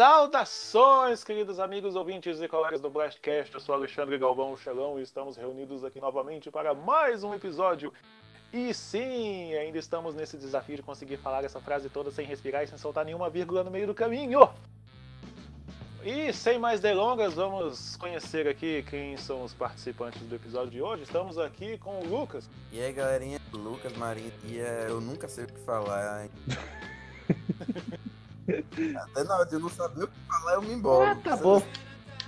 Saudações, queridos amigos ouvintes e colegas do Blastcast. Eu sou Alexandre Galvão Chelão e estamos reunidos aqui novamente para mais um episódio. E sim, ainda estamos nesse desafio de conseguir falar essa frase toda sem respirar e sem soltar nenhuma vírgula no meio do caminho. E sem mais delongas, vamos conhecer aqui quem são os participantes do episódio de hoje. Estamos aqui com o Lucas. E aí, galerinha, Lucas Marinho. E é, eu nunca sei o que falar. Até na hora de eu não saber o que falar, eu me embora. Ah, tá bom.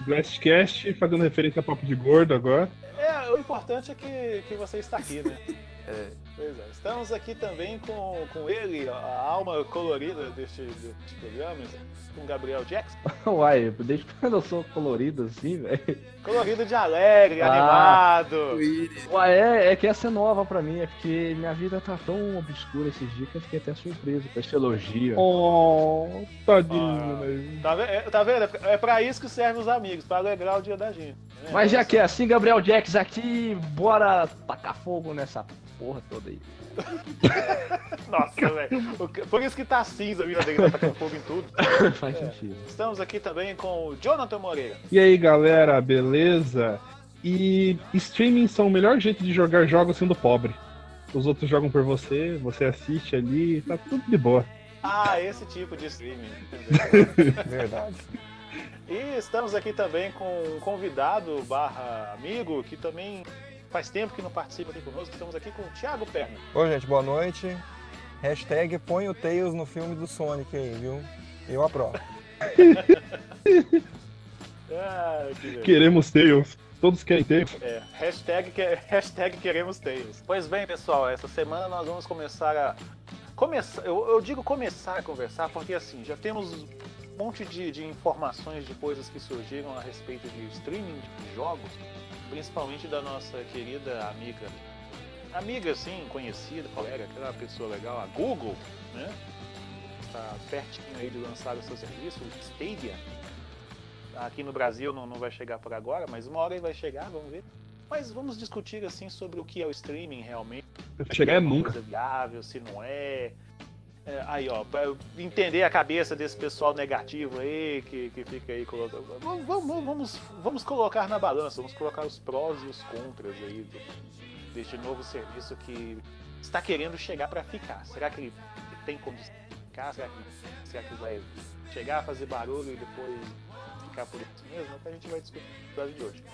Blastcast fazendo referência a papo de gordo agora. É, o importante é que, que você está aqui, né? É. Pois é. Estamos aqui também com, com ele, a alma colorida deste, deste programa, com Gabriel Jackson. Uai, desde quando eu sou colorido assim, velho? Colorido de alegre, Ah. animado. Uai, é, é que essa é nova pra mim, é porque minha vida tá tão obscura esses dias que eu fiquei até surpreso com esse elogio. Oh, tadinho, Ah. né? Tá vendo? É, tá vendo? É pra isso que servem os amigos, pra alegrar o dia da gente. né? Mas já que é assim, Gabriel Jax aqui, bora tacar fogo nessa porra toda aí. Nossa, velho. Por isso que tá cinza a vida dele, tá tacando fogo em tudo. Faz É. sentido. Estamos aqui também com o Jonathan Moreira. E aí, galera, beleza? E streaming são o melhor jeito de jogar jogos sendo pobre. Os outros jogam por você, você assiste ali, tá tudo de boa. Ah, esse tipo de streaming. Verdade. E estamos aqui também com um convidado barra amigo que também faz tempo que não participa aqui conosco. Estamos aqui com o Thiago Perna. Oi, gente, boa noite. Hashtag põe o Tails no filme do Sonic aí, viu? Eu aprovo. Ah, que. Queremos Tails. Todos querem Tails. É, hashtag, hashtag queremos Tails. Pois bem, pessoal, essa semana nós vamos começar a. Começar, eu, eu digo começar a conversar porque assim, já temos um monte de, de informações de coisas que surgiram a respeito de streaming de jogos, principalmente da nossa querida amiga. Amiga, sim, conhecida, colega, aquela pessoa legal, a Google, né? Está pertinho aí de lançar o seu serviço, o Stadia. Aqui no Brasil não, não vai chegar por agora, mas uma hora ele vai chegar, vamos ver. Mas vamos discutir assim sobre o que é o streaming realmente. Se chegar é nunca. coisa viável, se não é. É, aí, ó, pra entender a cabeça desse pessoal negativo aí, que, que fica aí colocando. Vamos, vamos, vamos, vamos colocar na balança, vamos colocar os prós e os contras aí do- deste novo serviço que está querendo chegar para ficar. Será que ele tem condição de ficar? Será que, será que vai chegar, fazer barulho e depois ficar por isso mesmo? É que a gente vai discutir no de hoje.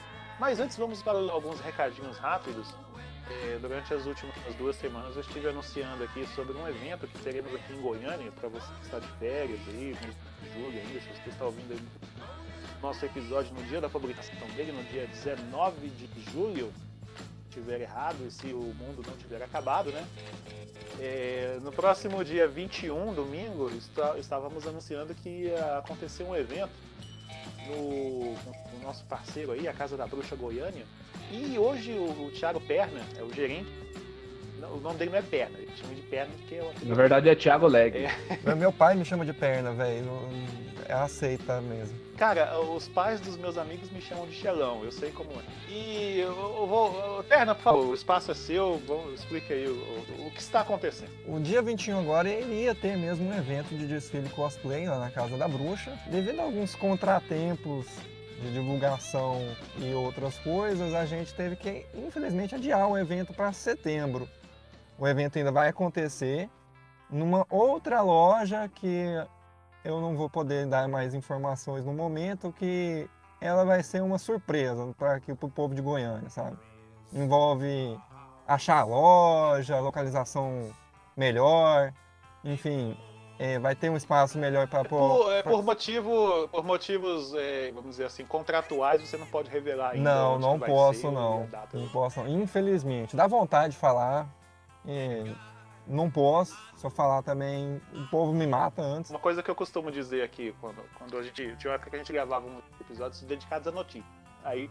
Mas antes, vamos para alguns recadinhos rápidos. É, durante as últimas duas semanas eu estive anunciando aqui sobre um evento que teremos aqui em Goiânia, para você que está de férias aí, de julho ainda, se você está ouvindo aí nosso episódio no dia da publicação dele, no dia 19 de julho, estiver errado e se o mundo não tiver acabado, né? É, no próximo dia 21, domingo, está- estávamos anunciando que ia acontecer um evento no, com o nosso parceiro aí, a Casa da Bruxa Goiânia. E hoje o, o Thiago Perna, é o gerente. não, o nome dele não é Perna, ele chama de Perna porque é o Na verdade é Thiago Leg. É. Meu pai me chama de perna, velho. É aceita mesmo. Cara, os pais dos meus amigos me chamam de Xelão, eu sei como é. E eu, eu vou. Perna, por favor, o espaço é seu, vamos, explica aí o, o- o que está acontecendo. O dia 21 agora ele ia ter mesmo um evento de desfile cosplay lá na Casa da Bruxa. Devido a alguns contratempos de divulgação e outras coisas, a gente teve que, infelizmente, adiar o evento para setembro. O evento ainda vai acontecer numa outra loja que eu não vou poder dar mais informações no momento, que ela vai ser uma surpresa para pro povo de Goiânia, sabe? Envolve achar a loja, localização melhor, enfim, é, vai ter um espaço melhor para Por, é, por motivo, por motivos, é, vamos dizer assim, contratuais, você não pode revelar ainda. Não, não posso ser não. Não posso não. Infelizmente. Dá vontade de falar. é, não posso. Se eu falar também, o povo me mata antes. Uma coisa que eu costumo dizer aqui, quando, quando a gente. Tinha uma época que a gente gravava uns episódios dedicados a notícia. Aí,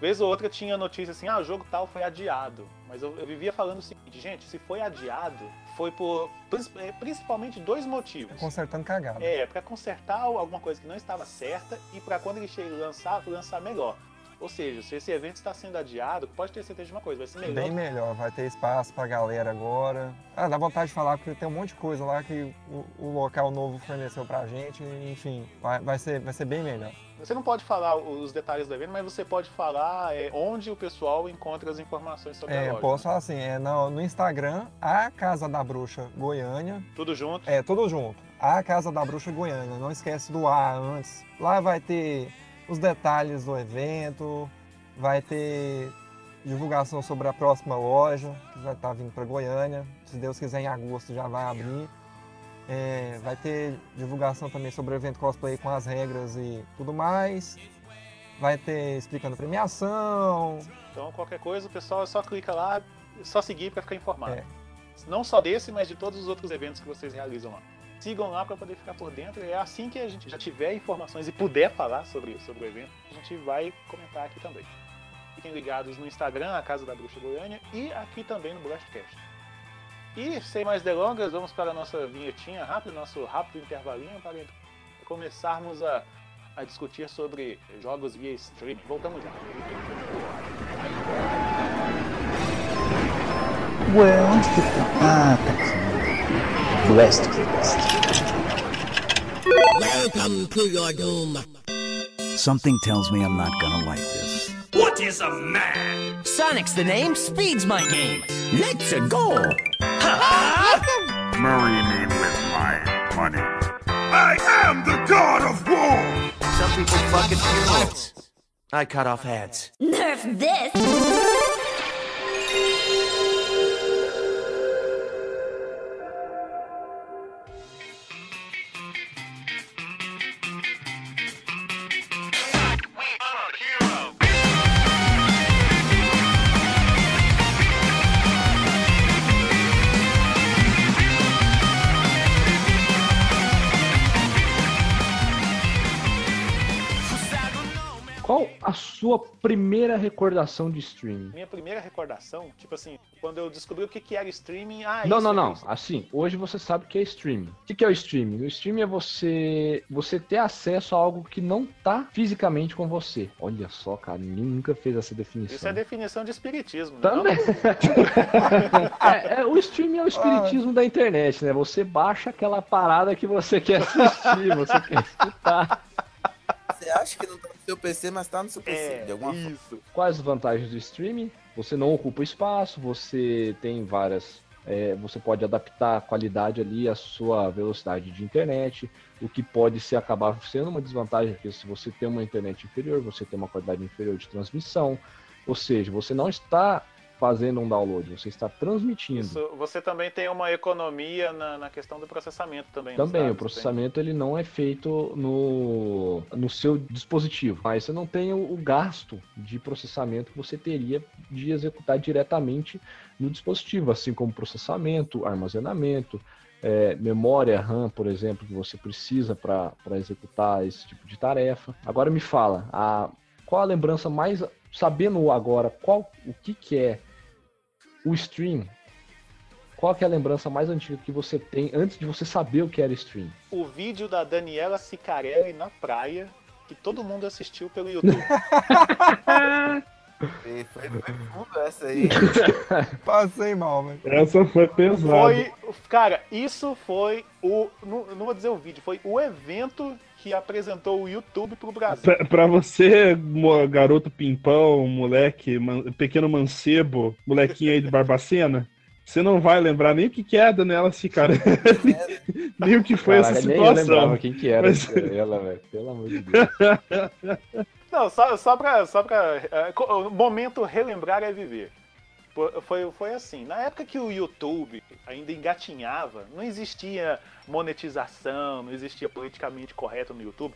vez ou outra tinha notícia assim, ah, o jogo tal foi adiado. Mas eu, eu vivia falando o seguinte, gente, se foi adiado, foi por eh, principalmente dois motivos. Consertando cagada. É, pra consertar alguma coisa que não estava certa e pra quando ele chegar lançar, lançar melhor. Ou seja, se esse evento está sendo adiado, pode ter certeza de uma coisa, vai ser melhor. Bem melhor, vai ter espaço pra galera agora. Ah, dá vontade de falar porque tem um monte de coisa lá que o, o local novo forneceu pra gente, enfim, vai, vai, ser, vai ser bem melhor. Você não pode falar os detalhes do evento, mas você pode falar é, onde o pessoal encontra as informações sobre a É, loja. posso falar assim, é no, no Instagram, a Casa da Bruxa Goiânia, Tudo junto. é tudo junto, a Casa da Bruxa Goiânia, não esquece do A antes. Lá vai ter os detalhes do evento, vai ter divulgação sobre a próxima loja, que vai estar vindo para Goiânia. Se Deus quiser, em agosto já vai abrir. É, vai ter divulgação também sobre o evento cosplay com as regras e tudo mais. Vai ter explicando premiação. Então, qualquer coisa, o pessoal só clica lá, só seguir para ficar informado. É. Não só desse, mas de todos os outros eventos que vocês realizam lá. Sigam lá para poder ficar por dentro. É assim que a gente já tiver informações e puder falar sobre, sobre o evento, a gente vai comentar aqui também. Fiquem ligados no Instagram, a Casa da Bruxa Goiânia, e aqui também no Blastcast. E sem mais delongas, vamos para a nossa vinhetinha rápida, nosso rápido intervalinho para começarmos a, a discutir sobre jogos via streaming. Voltamos já. Ué, onde que tá? Ah, tá aqui. Blastcast. Welcome to your doom. Something tells me I'm not gonna like this. What is a man? Sonic's the name, speed's my game. Let's go. Marry me with my money. I am the god of war! Some people fuck at funerals. I cut off heads. Nerf this! Sua primeira recordação de streaming? Minha primeira recordação, tipo assim, quando eu descobri o que, que era streaming, ah, Não, não, é não. Assim, hoje você sabe o que é streaming. O que que é o streaming? O streaming é você você ter acesso a algo que não tá fisicamente com você. Olha só, cara, ninguém nunca fez essa definição. Isso é definição de espiritismo, né? Também. é, é, o streaming é o espiritismo da internet, né? Você baixa aquela parada que você quer assistir, você quer escutar. Você acha que não tá no seu PC, mas tá no seu PC, É, de alguma forma. isso. Quais as vantagens do streaming? Você não ocupa espaço, você tem várias. é, você pode adaptar a qualidade ali à sua velocidade de internet, o que pode ser acabar sendo uma desvantagem, porque se você tem uma internet inferior, você tem uma qualidade inferior de transmissão. Ou seja, você não está fazendo um download, você está transmitindo. Isso, você também tem uma economia na, na questão do processamento também. Também, o dados, processamento ele não é feito no, no seu dispositivo, mas você não tem o, o gasto de processamento que você teria de executar diretamente no dispositivo, assim como processamento, armazenamento, é, memória RAM, por exemplo, que você precisa para executar esse tipo de tarefa. Agora me fala, a, qual a lembrança mais, sabendo agora qual o que, que é o stream, qual que é a lembrança mais antiga que você tem antes de você saber o que era stream? O vídeo da Daniela Sicarelli na praia, que todo mundo assistiu pelo YouTube. Foi fundo essa aí. Passei mal, velho. Essa foi pesada. Foi, cara, isso foi o. Não, não vou dizer o vídeo, foi o evento que apresentou o YouTube pro Brasil. Pra, pra você, garoto pimpão, moleque, man- pequeno mancebo, molequinho aí de Barbacena, você não vai lembrar nem o que, que é a Daniela Cicarelli, nem o que foi Caraca, essa nem eu lembrava situação. quem que era Mas- ela, velho. Pelo amor de Deus. Não, só, só pra. Só pra é, momento relembrar é viver. Foi, foi assim, na época que o YouTube ainda engatinhava, não existia monetização, não existia politicamente correto no YouTube.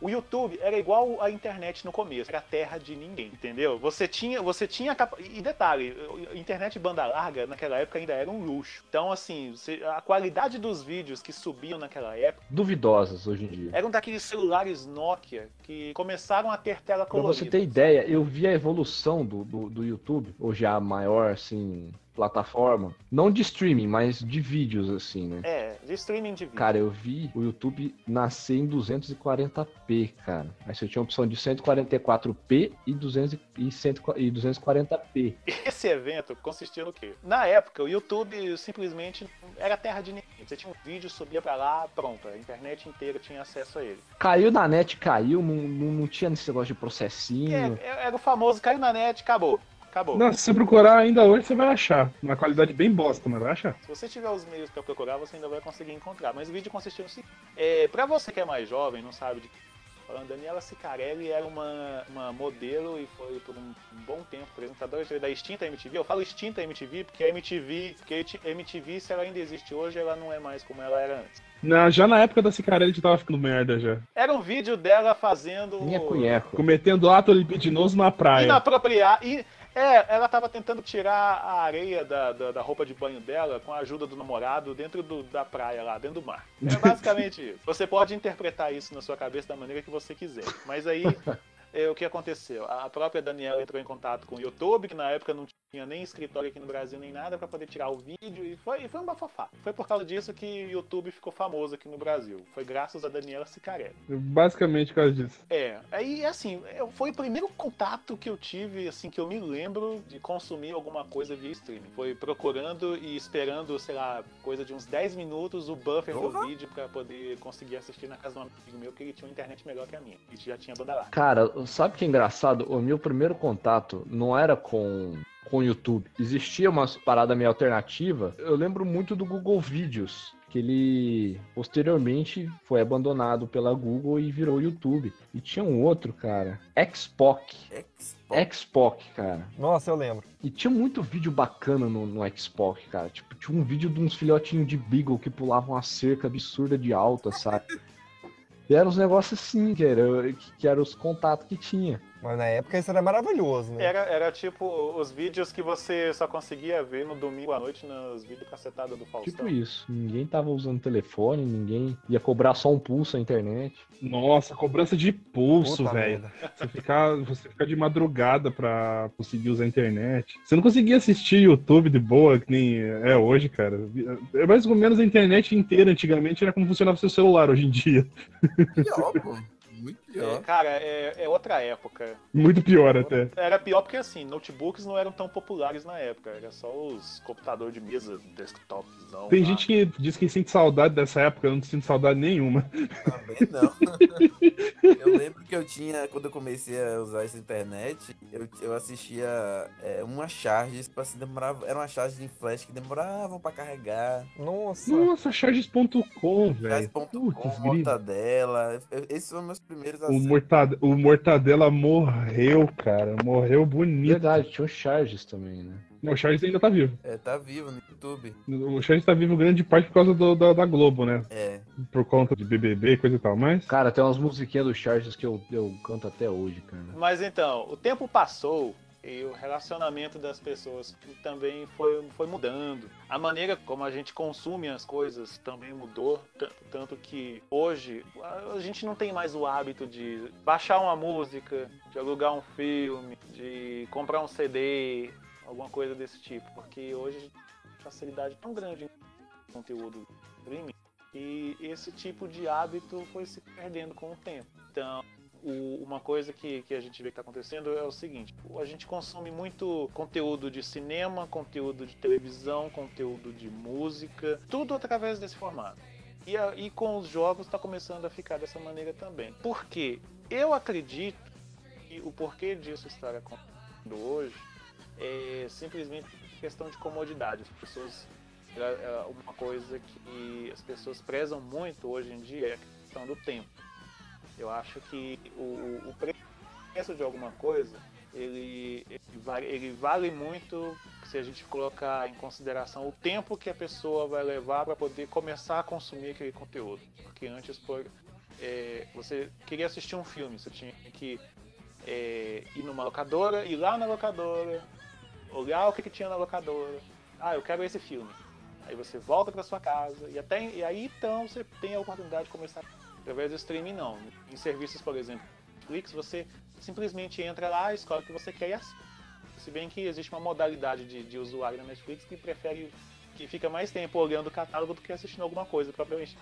O YouTube era igual a internet no começo, era terra de ninguém, entendeu? Você tinha, você tinha capa... e detalhe, internet banda larga naquela época ainda era um luxo. Então assim, a qualidade dos vídeos que subiam naquela época Duvidosas hoje em dia. eram daqueles celulares Nokia que começaram a ter tela Pra colorida. você ter ideia, eu vi a evolução do, do, do YouTube, hoje a maior, assim, plataforma. Não de streaming, mas de vídeos, assim, né? É, de streaming de vídeo. Cara, eu vi o YouTube nascer em 240p, cara. Aí você tinha a opção de 144p e, 200, e, 100, e 240p. Esse evento consistia no quê? Na época, o YouTube simplesmente era terra de ninguém. Você tinha um vídeo, subia pra lá, pronto. A internet inteira tinha acesso a ele. Caiu na net, caiu, não, não, não tinha esse negócio de processinho. É, era o famoso caiu na net, acabou. Acabou. Não, se você procurar ainda hoje, você vai achar. Uma qualidade bem bosta, mas vai achar. Se você tiver os meios pra procurar, você ainda vai conseguir encontrar. Mas o vídeo consistia no seguinte: é, pra você que é mais jovem, não sabe de que falando, Daniela Sicarelli era uma, uma modelo e foi por um, um bom tempo apresentadora da extinta MTV. Eu falo extinta MTV porque a MTV, porque a MTV, se ela ainda existe hoje, ela não é mais como ela era antes. Na, já na época da Cicarelli já tava ficando merda já. Era um vídeo dela fazendo. Nheco-nheco. Cometendo ato libidinoso na praia. Inapropriar. E, é, ela tava tentando tirar a areia da, da, da, roupa de banho dela com a ajuda do namorado dentro do, da praia lá, dentro do mar. É basicamente isso. Você pode interpretar isso na sua cabeça da maneira que você quiser. Mas aí, o que aconteceu? A própria Daniela entrou em contato com o YouTube, que na época não tinha nem escritório aqui no Brasil nem nada para poder tirar o vídeo e foi, e foi um bafafá. Foi por causa disso que o YouTube ficou famoso aqui no Brasil. Foi graças a Daniela Sicarelli. Basicamente por causa disso. É, aí assim, foi o primeiro contato que eu tive, assim, que eu me lembro de consumir alguma coisa via streaming. Foi procurando e esperando, sei lá, coisa de uns 10 minutos o buffer uhum. do vídeo para poder conseguir assistir na casa de um amigo meu que ele tinha uma internet melhor que a minha. E já tinha banda lá. Cara, sabe que é engraçado? O meu primeiro contato não era com com o YouTube. Existia uma parada meio alternativa. Eu lembro muito do Google Vídeos, que ele posteriormente foi abandonado pela Google e virou YouTube. E tinha um outro, cara, Xpoc. Xpoc, cara. Nossa, eu lembro. E tinha muito vídeo bacana no, no Xpoc, cara. Tipo, tinha um vídeo de uns filhotinhos de Beagle que pulavam uma cerca absurda de alta, sabe? E eram uns negócios assim, que eram que, que era os contatos que tinha. Mas na época isso era maravilhoso, né? Era, era tipo os vídeos que você só conseguia ver no domingo à noite nos vídeos cacetados do Faustão. Tipo isso. Ninguém tava usando telefone, ninguém ia cobrar só um pulso na internet. Nossa, cobrança de pulso, velho. Você ficar você fica de madrugada pra conseguir usar a internet. Você não conseguia assistir YouTube de boa, que nem é hoje, cara. É mais ou menos a internet inteira antigamente era como funcionava seu celular hoje em dia. Pior, pô. Muito. É, cara, é, é, outra época. Muito pior até. Era pior porque assim, notebooks não eram tão populares na época. Era só os computadores de mesa, desktops. Não, Tem lá. gente que diz que sente saudade dessa época, eu não sinto saudade nenhuma. Também não. eu lembro que eu tinha, quando eu comecei a usar essa internet, eu, eu assistia é, uma charge, tipo assim, demorava. Era uma charge de flash que demoravam pra carregar. Nossa. Nossa, charges.com, velho. Charges.com, mortadela. Esses foram meus primeiros o, mortade o Mortadela morreu, cara. Morreu bonito. Verdade, tinha o Charges também, né? O Charges ainda tá vivo. É, tá vivo no YouTube. O Charges tá vivo grande parte por causa do, da, da, Globo, né? É. Por conta de BBB e coisa e tal, mas... Cara, tem umas musiquinhas do Charges que eu, eu canto até hoje, cara. Mas então, o tempo passou e o relacionamento das pessoas também foi, foi mudando. A maneira como a gente consome as coisas também mudou, tanto que hoje a gente não tem mais o hábito de baixar uma música, de alugar um filme, de comprar um CD, alguma coisa desse tipo, porque hoje a facilidade é tão grande em conteúdo streaming e esse tipo de hábito foi se perdendo com o tempo. Então, o, uma coisa que, que a gente vê que está acontecendo é o seguinte: a gente consome muito conteúdo de cinema, conteúdo de televisão, conteúdo de música, tudo através desse formato. E, a, e com os jogos está começando a ficar dessa maneira também. Porque eu acredito que o porquê disso estar acontecendo hoje é simplesmente questão de comodidade. As pessoas é, é uma coisa que as pessoas prezam muito hoje em dia é a questão do tempo. Eu acho que o, o preço de alguma coisa ele, ele, vale, ele vale muito se a gente colocar em consideração o tempo que a pessoa vai levar para poder começar a consumir aquele conteúdo. Porque antes, por, é, você queria assistir um filme, você tinha que é, ir numa locadora, ir lá na locadora, olhar o que, que tinha na locadora. Ah, eu quero esse filme. Aí você volta para sua casa e até e aí então você tem a oportunidade de começar Através do streaming, não. Em serviços, por exemplo, Netflix, você simplesmente entra lá, escolhe o que você quer e assiste. Se bem que existe uma modalidade de, de usuário na Netflix que prefere que fica mais tempo olhando o catálogo do que assistindo alguma coisa, propriamente.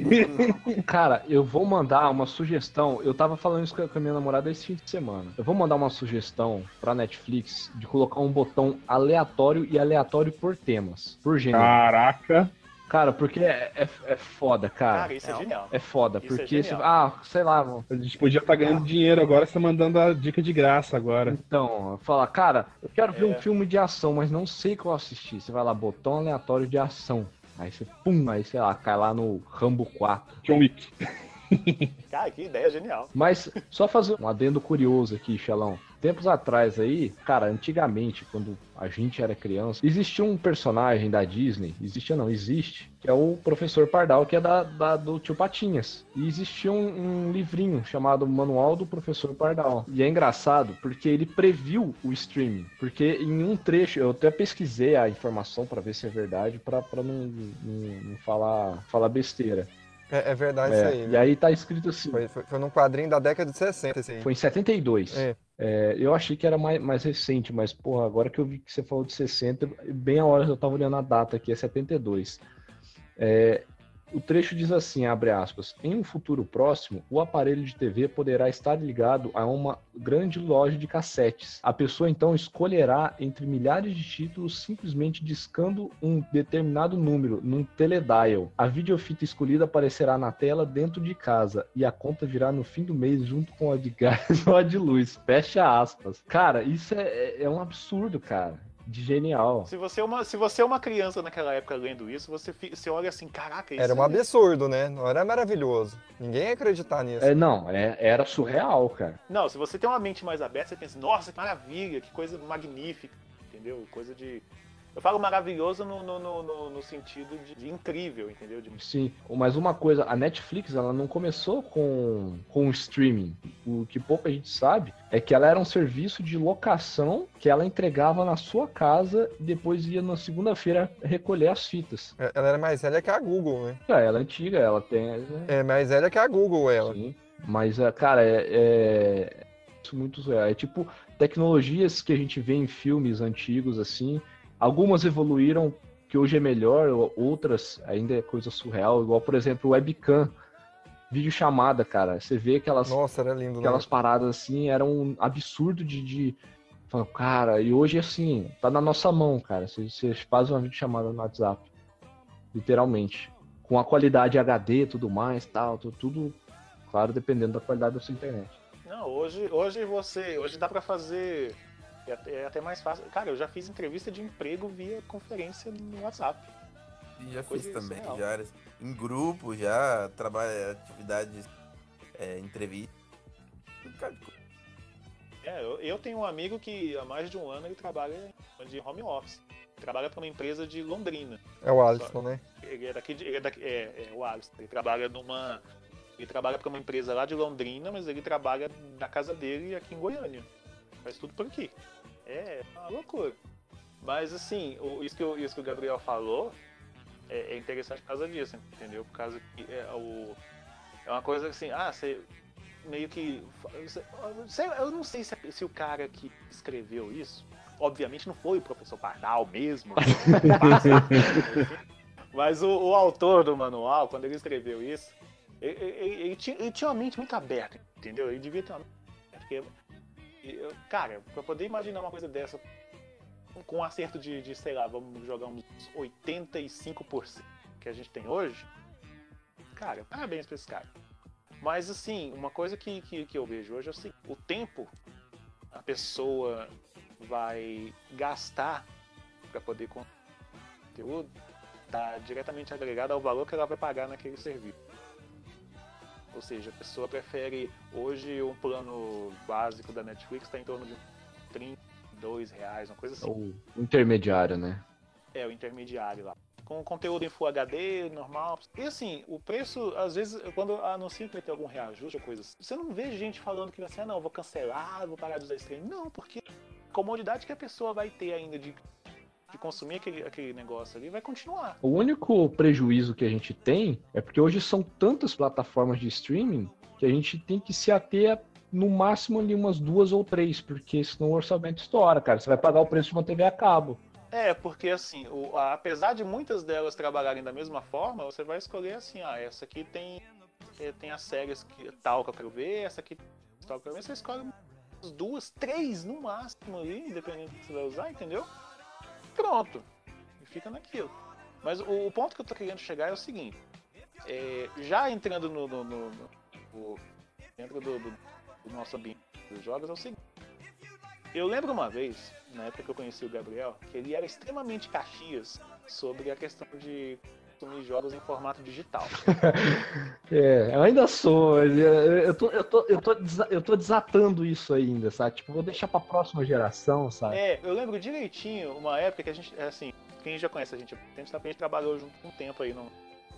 Cara, eu vou mandar uma sugestão. Eu tava falando isso com a minha namorada esse fim de semana. Eu vou mandar uma sugestão pra Netflix de colocar um botão aleatório e aleatório por temas, por gênero. Caraca. Cara, porque é, é, é foda, cara. Cara, isso é genial. É foda, Isso é porque, genial. se- ah, sei lá, mano. A gente podia estar ganhando dinheiro agora, você tá mandando a dica de graça agora. Então, falar, cara, eu quero ver É. um filme de ação, mas não sei qual assistir. Você vai lá, botão aleatório de ação. Aí você, pum, aí sei lá, cai lá no Rambo 4. John Wick. Cara, que ideia genial. Mas só fazer um adendo curioso aqui, Xelão. Tempos atrás aí, cara, antigamente, quando a gente era criança, existia um personagem da Disney, existia não, existe, que é o Professor Pardal, que é da, da- do Tio Patinhas. E existia um, um livrinho chamado Manual do Professor Pardal. E é engraçado porque ele previu o streaming. Porque em um trecho, eu até pesquisei a informação pra ver se é verdade, pra pra não, não, não falar, falar besteira. É, é verdade É, isso aí. e viu? aí tá escrito assim. Foi, foi, foi num quadrinho da década de 60 esse aí. Foi em 72. É. É, eu achei que era mais, mais recente, mas, porra, agora que eu vi que você falou de 60, bem a hora que eu tava olhando a data aqui, é 72. É, o trecho diz assim, abre aspas, em um futuro próximo, o aparelho de TV poderá estar ligado a uma grande loja de cassetes. A pessoa então escolherá entre milhares de títulos simplesmente discando um determinado número num teledial. A videofita escolhida aparecerá na tela dentro de casa e a conta virá no fim do mês junto com a de gás ou a de luz. Fecha aspas. Cara, isso é, é um absurdo, cara. De genial. Se você, é uma, se você é uma criança naquela época lendo isso, você, você olha assim, caraca, isso Era um é- absurdo, né? Não era maravilhoso. Ninguém ia acreditar nisso. É, não, é- era surreal, cara. Não, se você tem uma mente mais aberta, você pensa, nossa, que maravilha, que coisa magnífica, entendeu? Coisa de. Eu falo maravilhoso no, no, no, no- no sentido de, de incrível, entendeu? De- Sim, mas uma coisa, a Netflix ela não começou com, com o streaming. O que pouca gente sabe é que ela era um serviço de locação que ela entregava na sua casa e depois ia na segunda-feira recolher as fitas. É, Ela era mais velha que a Google, né? Ah, ela é antiga, ela tem. É mais velha que a Google, ela. Sim, mas, é, cara, é, é, isso muito. É tipo tecnologias que a gente vê em filmes antigos, assim. Algumas evoluíram, que hoje é melhor, outras ainda é coisa surreal. Igual, por exemplo, o webcam, vídeo chamada, cara. Você vê aquelas, Nossa, era lindo, né? aquelas paradas assim, era um absurdo de. de... Cara, e hoje assim, tá na nossa mão, cara. Você, você faz uma videochamada no WhatsApp. Literalmente. Com a qualidade HD e tudo mais, tal, tu- tudo, claro, dependendo da qualidade da sua internet. Não, hoje, hoje você. Hoje dá pra fazer. É até, é até mais fácil. Cara, eu já fiz entrevista de emprego via conferência no WhatsApp. E já Coisa fiz também, surreal. já em grupo, já trabalho atividades, é, entrevista. É, eu, eu tenho um amigo que há mais de um ano ele trabalha de home office. Trabalha para uma empresa de Londrina. É o Alisson, né? Ele é daqui de, ele é, daqui, é, é o Alisson. Ele trabalha numa. Ele trabalha para uma empresa lá de Londrina, mas ele trabalha na casa dele aqui em Goiânia. Faz tudo por aqui. É uma loucura. Mas assim, o- isso, que, o- isso que o Gabriel falou é, é interessante por causa disso, entendeu? Por causa que é, o, é uma coisa assim, ah, você meio que. eu não sei se, se o cara que escreveu isso, obviamente não foi o professor Pardal mesmo. Mas o, o autor do manual, quando ele escreveu isso, ele, ele- ele tinha, ele tinha uma mente muito aberta, entendeu? Ele devia ter uma mente aberta, porque, eu- cara, pra poder imaginar uma coisa dessa com um acerto de, de, sei lá, vamos jogar uns 85% que a gente tem hoje, cara, parabéns pra esse cara. Mas assim, uma coisa que, que, que eu vejo hoje é assim, o tempo a pessoa vai gastar para poder conteúdo está diretamente agregado ao valor que ela vai pagar naquele serviço. Ou seja, a pessoa prefere hoje um plano básico da Netflix está em torno de 32 reais, uma coisa assim. O intermediário, né? É, o intermediário lá. Com conteúdo em Full HD, normal. E assim, o preço, às vezes, quando anuncia que vai ter algum reajuste ou coisa assim, você não vê gente falando que vai ser, ah, não, vou cancelar, vou parar de usar streaming. Não, porque a comodidade que a pessoa vai ter ainda de, de consumir aquele, aquele negócio ali vai continuar. O único prejuízo que a gente tem é porque hoje são tantas plataformas de streaming que a gente tem que se ater no máximo ali umas duas ou três, porque senão o orçamento estoura, cara. Você vai pagar o preço de uma TV a cabo. É, porque assim, o- a- apesar de muitas delas trabalharem da mesma forma, você vai escolher assim, ah, essa aqui tem, eh, tem as séries que, tal que eu quero ver, essa aqui tal que eu quero ver, você escolhe umas duas, três no máximo ali, dependendo do que você vai usar, entendeu? Pronto. E fica naquilo. Mas o, o ponto que eu tô querendo chegar é o seguinte. é, já entrando no, no- no- no- dentro do, do- do nosso ambiente dos jogos, é o seguinte. Eu lembro uma vez, na época que eu conheci o Gabriel, que ele era extremamente caxias sobre a questão de consumir jogos em formato digital. É, eu ainda sou, mas eu, tô, eu, tô, eu, tô, eu tô desatando isso ainda, sabe? Tipo, vou deixar pra próxima geração, sabe? É, eu lembro direitinho uma época que a gente, é assim, quem já conhece a gente, a gente, a gente trabalhou junto com um tempo aí num-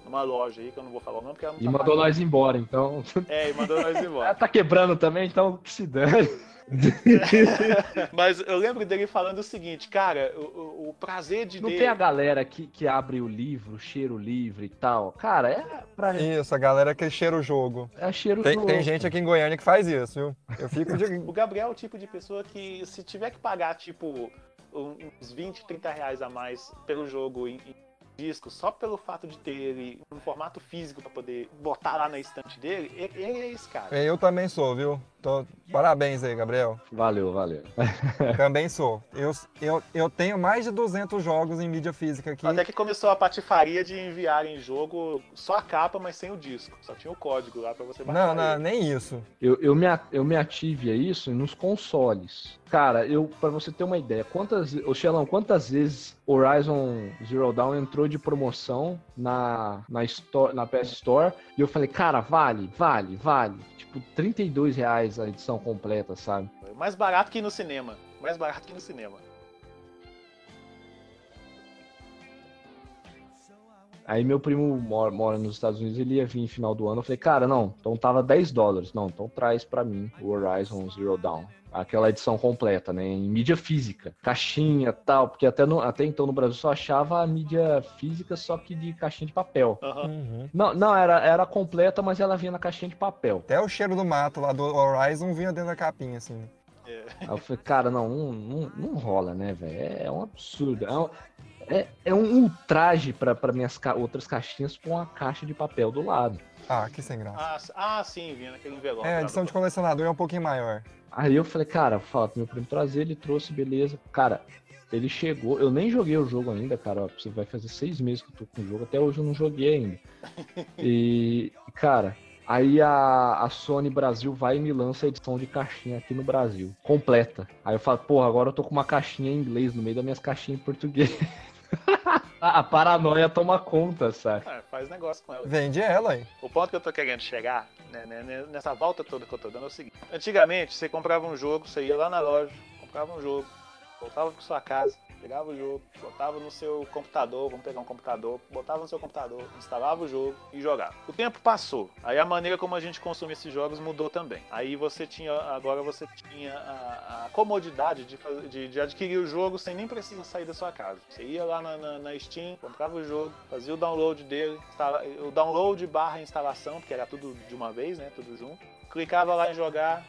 numa loja aí, que eu não vou falar o nome, porque ela não E tá mandou pagando. nós embora, então. É, e mandou nós Ela embora. tá quebrando também, então que se dane. Mas eu lembro dele falando o seguinte, cara, o, o- o prazer de Não ter- tem a galera que, que abre o livro, cheiro livre e tal. Cara, é pra. Isso, a galera que cheira o jogo. É cheiro Tem, jogo. tem gente aqui em Goiânia que faz isso, viu? Eu fico de. O Gabriel é o tipo de pessoa que, se tiver que pagar, tipo, uns 20, 30 reais a mais pelo jogo em, em disco, só pelo fato de ter ele um formato físico pra poder botar lá na estante dele, ele, ele é esse cara. Eu também sou, viu? Tô- Parabéns aí, Gabriel. Valeu, valeu. Também sou. Eu, eu, eu tenho mais de 200 jogos em mídia física aqui. Até que começou a patifaria de enviar em jogo só a capa, mas sem o disco. Só tinha o código lá pra você baixar. Não, não, ele. nem isso. Eu, eu, me, eu me ative a isso nos consoles. Cara, eu para você ter uma ideia, quantas, ô Xelão, quantas vezes Horizon Zero Dawn entrou de promoção na, na, store, na PS Store e eu falei, cara, vale, vale, vale. Tipo, 32 reais a edição completa, sabe? Mais barato que no cinema. Mais barato que no cinema. Aí meu primo mora, mora nos Estados Unidos, ele ia vir em final do ano. Eu falei, cara, não, então tava 10 dólares. Não, então traz pra mim o Horizon Zero Dawn. Aquela edição completa, né? Em mídia física. Caixinha tal, porque até, no- até então no Brasil só achava a mídia física, só que de caixinha de papel. Uhum. Não, não era, era completa, mas ela vinha na caixinha de papel. Até o cheiro do mato lá do Horizon vinha dentro da capinha, assim. Aí eu falei, cara, não, não, não, não rola, né, velho? É, um absurdo. É um, é, é um ultraje pra, pra minhas ca- outras caixinhas com a caixa de papel do lado. Ah, que sem graça. Ah, ah, sim, vinha naquele envelope. É, a edição de colecionador é um pouquinho maior. Aí eu falei, cara, pro meu primo trazer, ele trouxe, beleza. Cara, ele chegou, eu nem joguei o jogo ainda, cara. ó, Você vai fazer seis meses que eu tô com o jogo, até hoje eu não joguei ainda. E, cara, aí a, a Sony Brasil vai e me lança a edição de caixinha aqui no Brasil, completa. Aí eu falo, porra, agora eu tô com uma caixinha em inglês no meio das minhas caixinhas em português. a a paranoia toma conta, sabe? Ah, faz negócio com ela. Vende ela aí. O ponto que eu tô querendo chegar, né, né, né, nessa volta toda que eu tô dando é o seguinte. Antigamente, você comprava um jogo, você ia lá na loja, comprava um jogo, voltava pra sua casa, pegava o jogo, botava no seu computador, vamos pegar um computador, botava no seu computador, instalava o jogo e jogava. O tempo passou, aí a maneira como a gente consome esses jogos mudou também. Aí você tinha, agora você tinha a, a comodidade de, de, de adquirir o jogo sem nem precisar sair da sua casa. Você ia lá na, na- na Steam, comprava o jogo, fazia o download dele, instala- o download barra instalação, porque era tudo de uma vez, né, tudo junto. Clicava lá em jogar,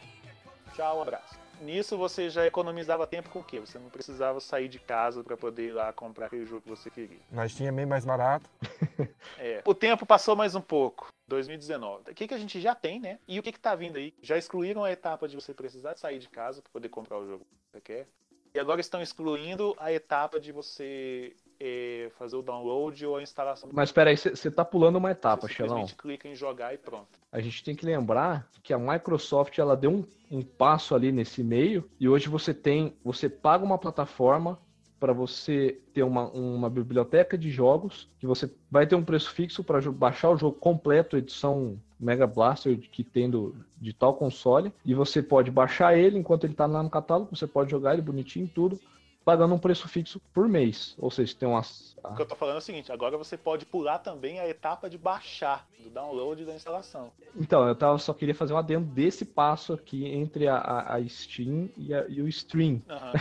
tchau, abraço. Nisso você já economizava tempo com o quê? Você não precisava sair de casa para poder ir lá comprar aquele jogo que você queria. Nós tinha bem mais barato. É. O tempo passou mais um pouco. 2019. O que, que a gente já tem, né? E o que, que tá vindo aí? Já excluíram a etapa de você precisar sair de casa para poder comprar o jogo que você quer. E agora estão excluindo a etapa de você é, fazer o download ou a instalação. Mas peraí, você tá pulando uma etapa, Xelão. simplesmente clica em jogar e pronto. A gente tem que lembrar que a Microsoft ela deu um, um passo ali nesse meio e hoje você tem, você paga uma plataforma para você ter uma, uma biblioteca de jogos que você vai ter um preço fixo para baixar o jogo completo, edição Mega Blaster que tem do, de tal console, e você pode baixar ele enquanto ele está lá no catálogo, você pode jogar ele bonitinho tudo, pagando um preço fixo por mês. Ou seja, tem umas. O que eu tô falando é o seguinte, agora você pode pular também a etapa de baixar, do download e da instalação. Então, eu tava, só queria fazer um adendo desse passo aqui entre a, a, a Steam e, a- e o Stream. Aham.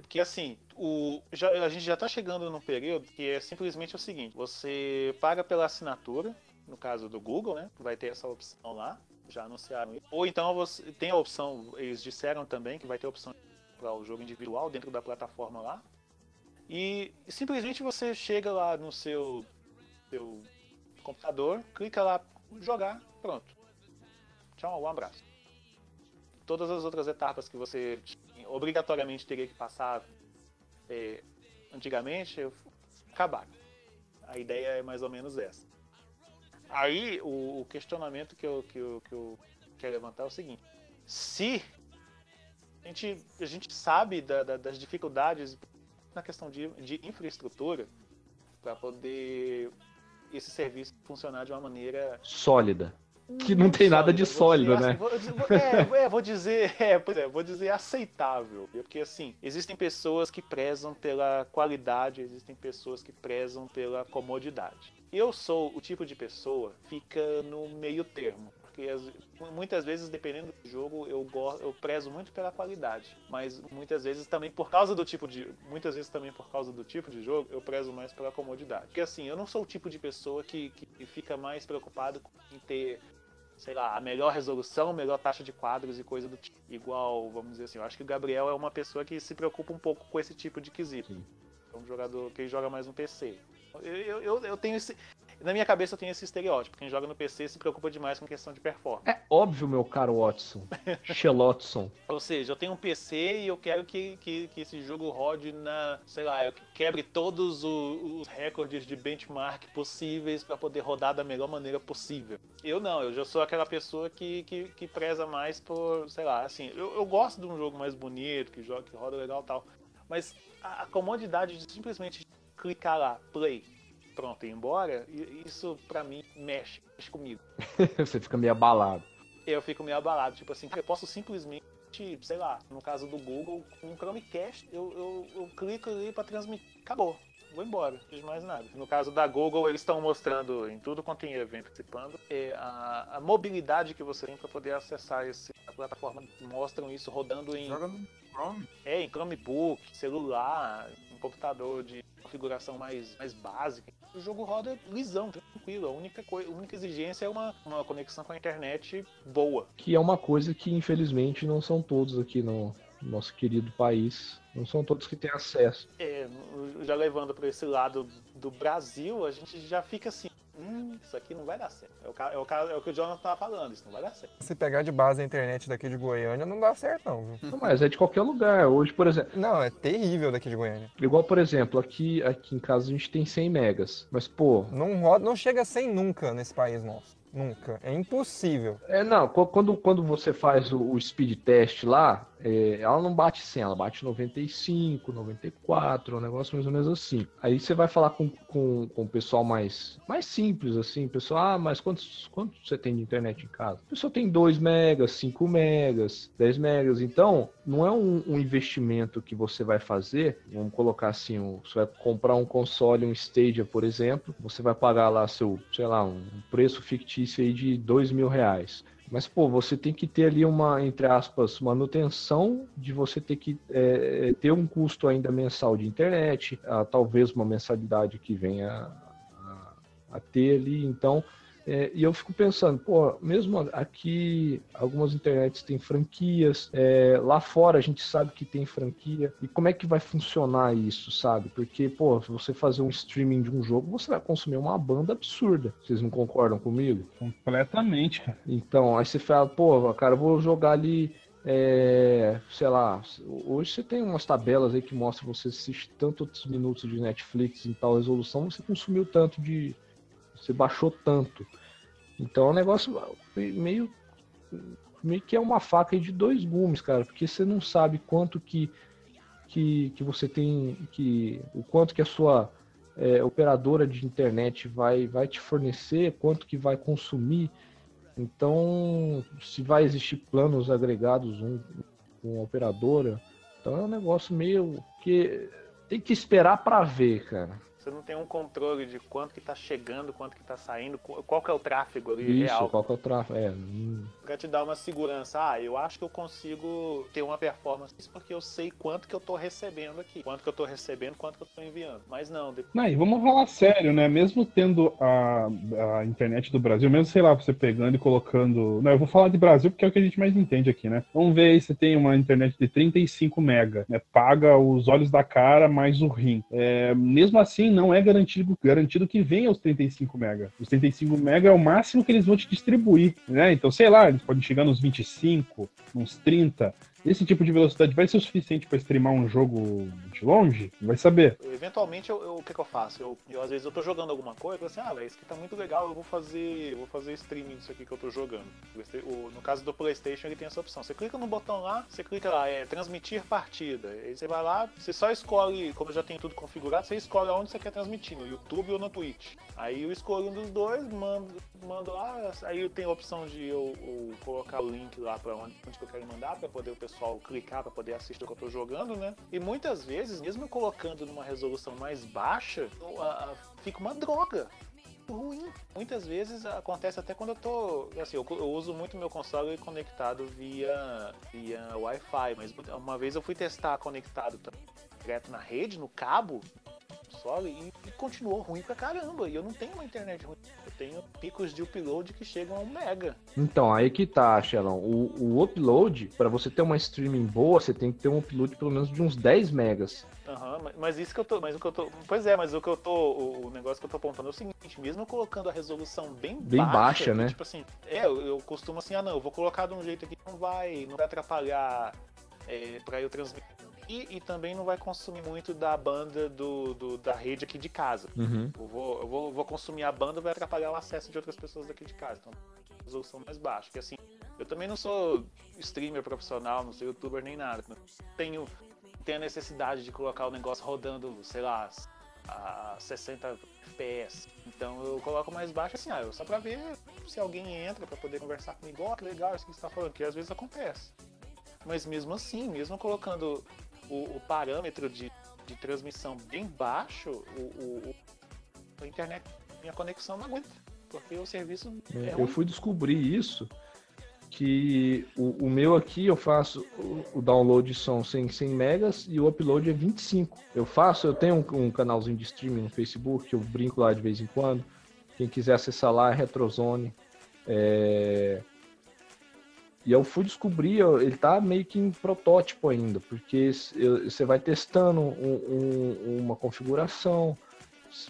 Porque assim, o, já- a gente já tá chegando num período que é simplesmente o seguinte: você paga pela assinatura, no caso do Google, né? Vai ter essa opção lá. Já anunciaram isso. Ou então você tem a opção, eles disseram também que vai ter a opção para o jogo individual dentro da plataforma lá. E simplesmente você chega lá no seu, seu computador, clica lá, jogar, pronto. Tchau, um abraço. Todas as outras etapas que você obrigatoriamente teria que passar é, antigamente, acabaram. A ideia é mais ou menos essa. Aí o, o questionamento que eu, que, eu, que eu quero levantar é o seguinte: se a gente, a gente sabe da, da, das dificuldades na questão de, de infraestrutura para poder esse serviço funcionar de uma maneira Sólida. Que não tem nada de sólido, dizer, né? assim, vou- é, é, vou dizer, é, pois é, vou dizer aceitável, porque assim existem pessoas que prezam pela qualidade, existem pessoas que prezam pela comodidade. Eu sou o tipo de pessoa que fica no meio termo, porque as- muitas vezes dependendo do jogo eu eu prezo muito pela qualidade, mas muitas vezes também por causa do tipo de, muitas vezes também por causa do tipo de jogo eu prezo mais pela comodidade. Porque assim eu não sou o tipo de pessoa que, que fica mais preocupado em ter sei lá, a melhor resolução, melhor taxa de quadros e coisa do tipo. Igual, vamos dizer assim, eu acho que o Gabriel é uma pessoa que se preocupa um pouco com esse tipo de quesito. Sim. É um jogador que joga mais no PC. Eu, eu, eu tenho esse. Na minha cabeça eu tenho esse estereótipo. Quem joga no PC se preocupa demais com questão de performance. É óbvio, meu caro Watson. Shelotson. Ou seja, eu tenho um PC e eu quero que, que, que esse jogo rode na. sei lá, eu quebre todos o- os recordes de benchmark possíveis para poder rodar da melhor maneira possível. Eu não, eu já sou aquela pessoa que, que, que preza mais por, sei lá, assim, eu, eu gosto de um jogo mais bonito, que joga, que roda legal e tal. Mas a, a comodidade de simplesmente clicar lá, play, pronto, e ir embora, isso pra mim mexe, mexe comigo Você fica meio abalado. eu fico meio abalado. Tipo assim, eu posso simplesmente, sei lá, no caso do Google, com um Chromecast, eu, eu, eu clico ali pra transmitir. Acabou. Vou embora, não fiz mais nada. No caso da Google, eles estão mostrando em tudo quanto tem evento participando é a, a mobilidade que você tem para poder acessar esse, a plataforma. Mostram isso rodando em, Joga no Chrome. é, em Chromebook, celular, computador de configuração mais, mais básica. O jogo roda lisão, tranquilo. A única, coi- a única exigência é uma, uma conexão com a internet boa. Que é uma coisa que, infelizmente, não são todos aqui no nosso querido país. Não são todos que têm acesso. É, já levando para esse lado do Brasil, a gente já fica assim, isso aqui não vai dar certo. É o, é o, é o que o Jonathan tava falando, isso não vai dar certo. Se pegar de base a internet daqui de Goiânia, não dá certo não, viu? Não, mas é de qualquer lugar. Hoje, por exemplo, Não, é terrível daqui de Goiânia. igual, por exemplo, aqui, aqui em casa a gente tem 100 megas. Mas, pô, Não, roda, não chega a 100 nunca nesse país nosso. Nunca. É impossível. É, não, qu- quando, quando você faz o, o speed test lá, é, ela não bate 100, ela bate 95, 94, um negócio mais ou menos assim. Aí você vai falar com, com, com o pessoal mais, mais simples, assim, pessoal, ah, mas quantos, quantos você tem de internet em casa? A pessoa tem 2 megas, 5 megas, 10 megas, então não é um, um investimento que você vai fazer, vamos colocar assim, um- você vai comprar um console, um Stadia, por exemplo, você vai pagar lá seu, sei lá, um preço fictício aí de 2 mil reais. Mas, pô, você tem que ter ali uma, entre aspas, manutenção de você ter que é, ter um custo ainda mensal de internet, ah, talvez uma mensalidade que venha a, a ter ali. Então, é, e eu fico pensando, pô, mesmo aqui algumas internets têm franquias, é, lá fora a gente sabe que tem franquia, e como é que vai funcionar isso, sabe? Porque, pô, se você fazer um streaming de um jogo, você vai consumir uma banda absurda. Vocês não concordam comigo? Completamente, cara. Então, aí você fala, pô, cara, eu vou jogar ali, é, sei lá, hoje você tem umas tabelas aí que mostram você assiste tantos minutos de Netflix em tal resolução, você consumiu tanto de. Você baixou tanto. Então é um negócio meio. meio que é uma faca de dois gumes, cara, porque você não sabe quanto que. que, que você tem. que o quanto que a sua é, operadora de internet vai, vai te fornecer, quanto que vai consumir. Então, se vai existir planos agregados um com a operadora, então é um negócio meio que tem que esperar para ver, cara. Você não tem um controle de quanto que tá chegando, quanto que tá saindo, qu- qual que é o tráfego ali Isso, real. qual que é o tráfego? É, hum, Pra te dar uma segurança. Ah, eu acho que eu consigo ter uma performance porque eu sei quanto que eu tô recebendo aqui. Quanto que eu tô recebendo, quanto que eu tô enviando. Mas não, depois Não, e vamos falar sério, né? Mesmo tendo a, a internet do Brasil, mesmo, sei lá, você pegando e colocando. Não, eu vou falar de Brasil porque é o que a gente mais entende aqui, né? Vamos ver aí, você tem uma internet de 35 mega, né? Paga os olhos da cara mais o rim. É, mesmo assim, não é garantido, garantido que venha os 35 mega. Os 35 mega é o máximo que eles vão te distribuir, né? Então, sei lá, eles podem chegar nos 25, uns 30. Esse tipo de velocidade vai ser o suficiente para streamar um jogo de longe? Vai saber. eventualmente eu, eu- o que, que eu faço? Eu, eu, às vezes eu tô jogando alguma coisa, assim, ah, isso aqui tá muito legal, eu vou fazer. Vou fazer streaming disso aqui que eu tô jogando. O- no caso do Playstation ele tem essa opção. Você clica no botão lá, você clica lá, é transmitir partida. Aí você vai lá, você só escolhe, como já tenho tudo configurado, você escolhe onde você quer transmitir, no YouTube ou no Twitch. Aí eu escolho um dos dois, mando, mando lá, aí eu tenho a opção de eu, eu colocar o link lá pra onde, onde eu quero mandar, pra poder o pessoal clicar, pra poder assistir o que eu tô jogando, né? E muitas vezes, mesmo colocando numa resolução mais baixa, fica uma droga ruim. Muitas vezes acontece até quando eu tô. Assim, eu, eu uso muito meu console conectado via, via Wi-Fi, mas uma vez eu fui testar conectado direto na rede, no cabo, só e, e continuou ruim pra caramba. E eu não tenho uma internet ruim. Eu tenho picos de upload que chegam a um mega. Então, aí que tá, Shelon. O, o upload, para você ter uma streaming boa, você tem que ter um upload pelo menos de uns 10 megas. Aham, mas- isso que eu tô. Mas o que eu tô. Pois é, mas o que eu tô. O, negócio que eu tô apontando é o seguinte, mesmo colocando a resolução bem, Bem baixa, que, né? Tipo assim, é, eu, eu costumo assim, ah não, eu vou colocar de um jeito aqui que não vai, não vai atrapalhar é, pra eu transmitir. E também não vai consumir muito da banda do, do- da rede aqui de casa. Uhum. Eu vou, eu vou, vou consumir a banda, vai atrapalhar o acesso de outras pessoas daqui de casa. Então, resolução mais baixa. Porque assim, eu também não sou streamer profissional, não sou youtuber nem nada. Tenho, tenho a necessidade de colocar o negócio rodando, sei lá, a 60 FPS. Então eu coloco mais baixo assim, ah, só pra ver se alguém entra pra poder conversar comigo. Ó, que legal isso que você tá falando, que às vezes acontece. Mas mesmo assim, mesmo colocando o, o parâmetro de, de transmissão bem baixo, o, o- a internet, minha conexão não aguenta. Porque o serviço é eu ruim. fui descobrir isso, que o, o meu aqui eu faço, o, o download são 100, 100 megas e o upload é 25. Eu faço, eu tenho um, um canalzinho de streaming no Facebook, eu brinco lá de vez em quando. Quem quiser acessar lá é Retrozone. É, E eu fui descobrir, ele tá meio que em protótipo ainda, porque você vai testando um- um- uma configuração,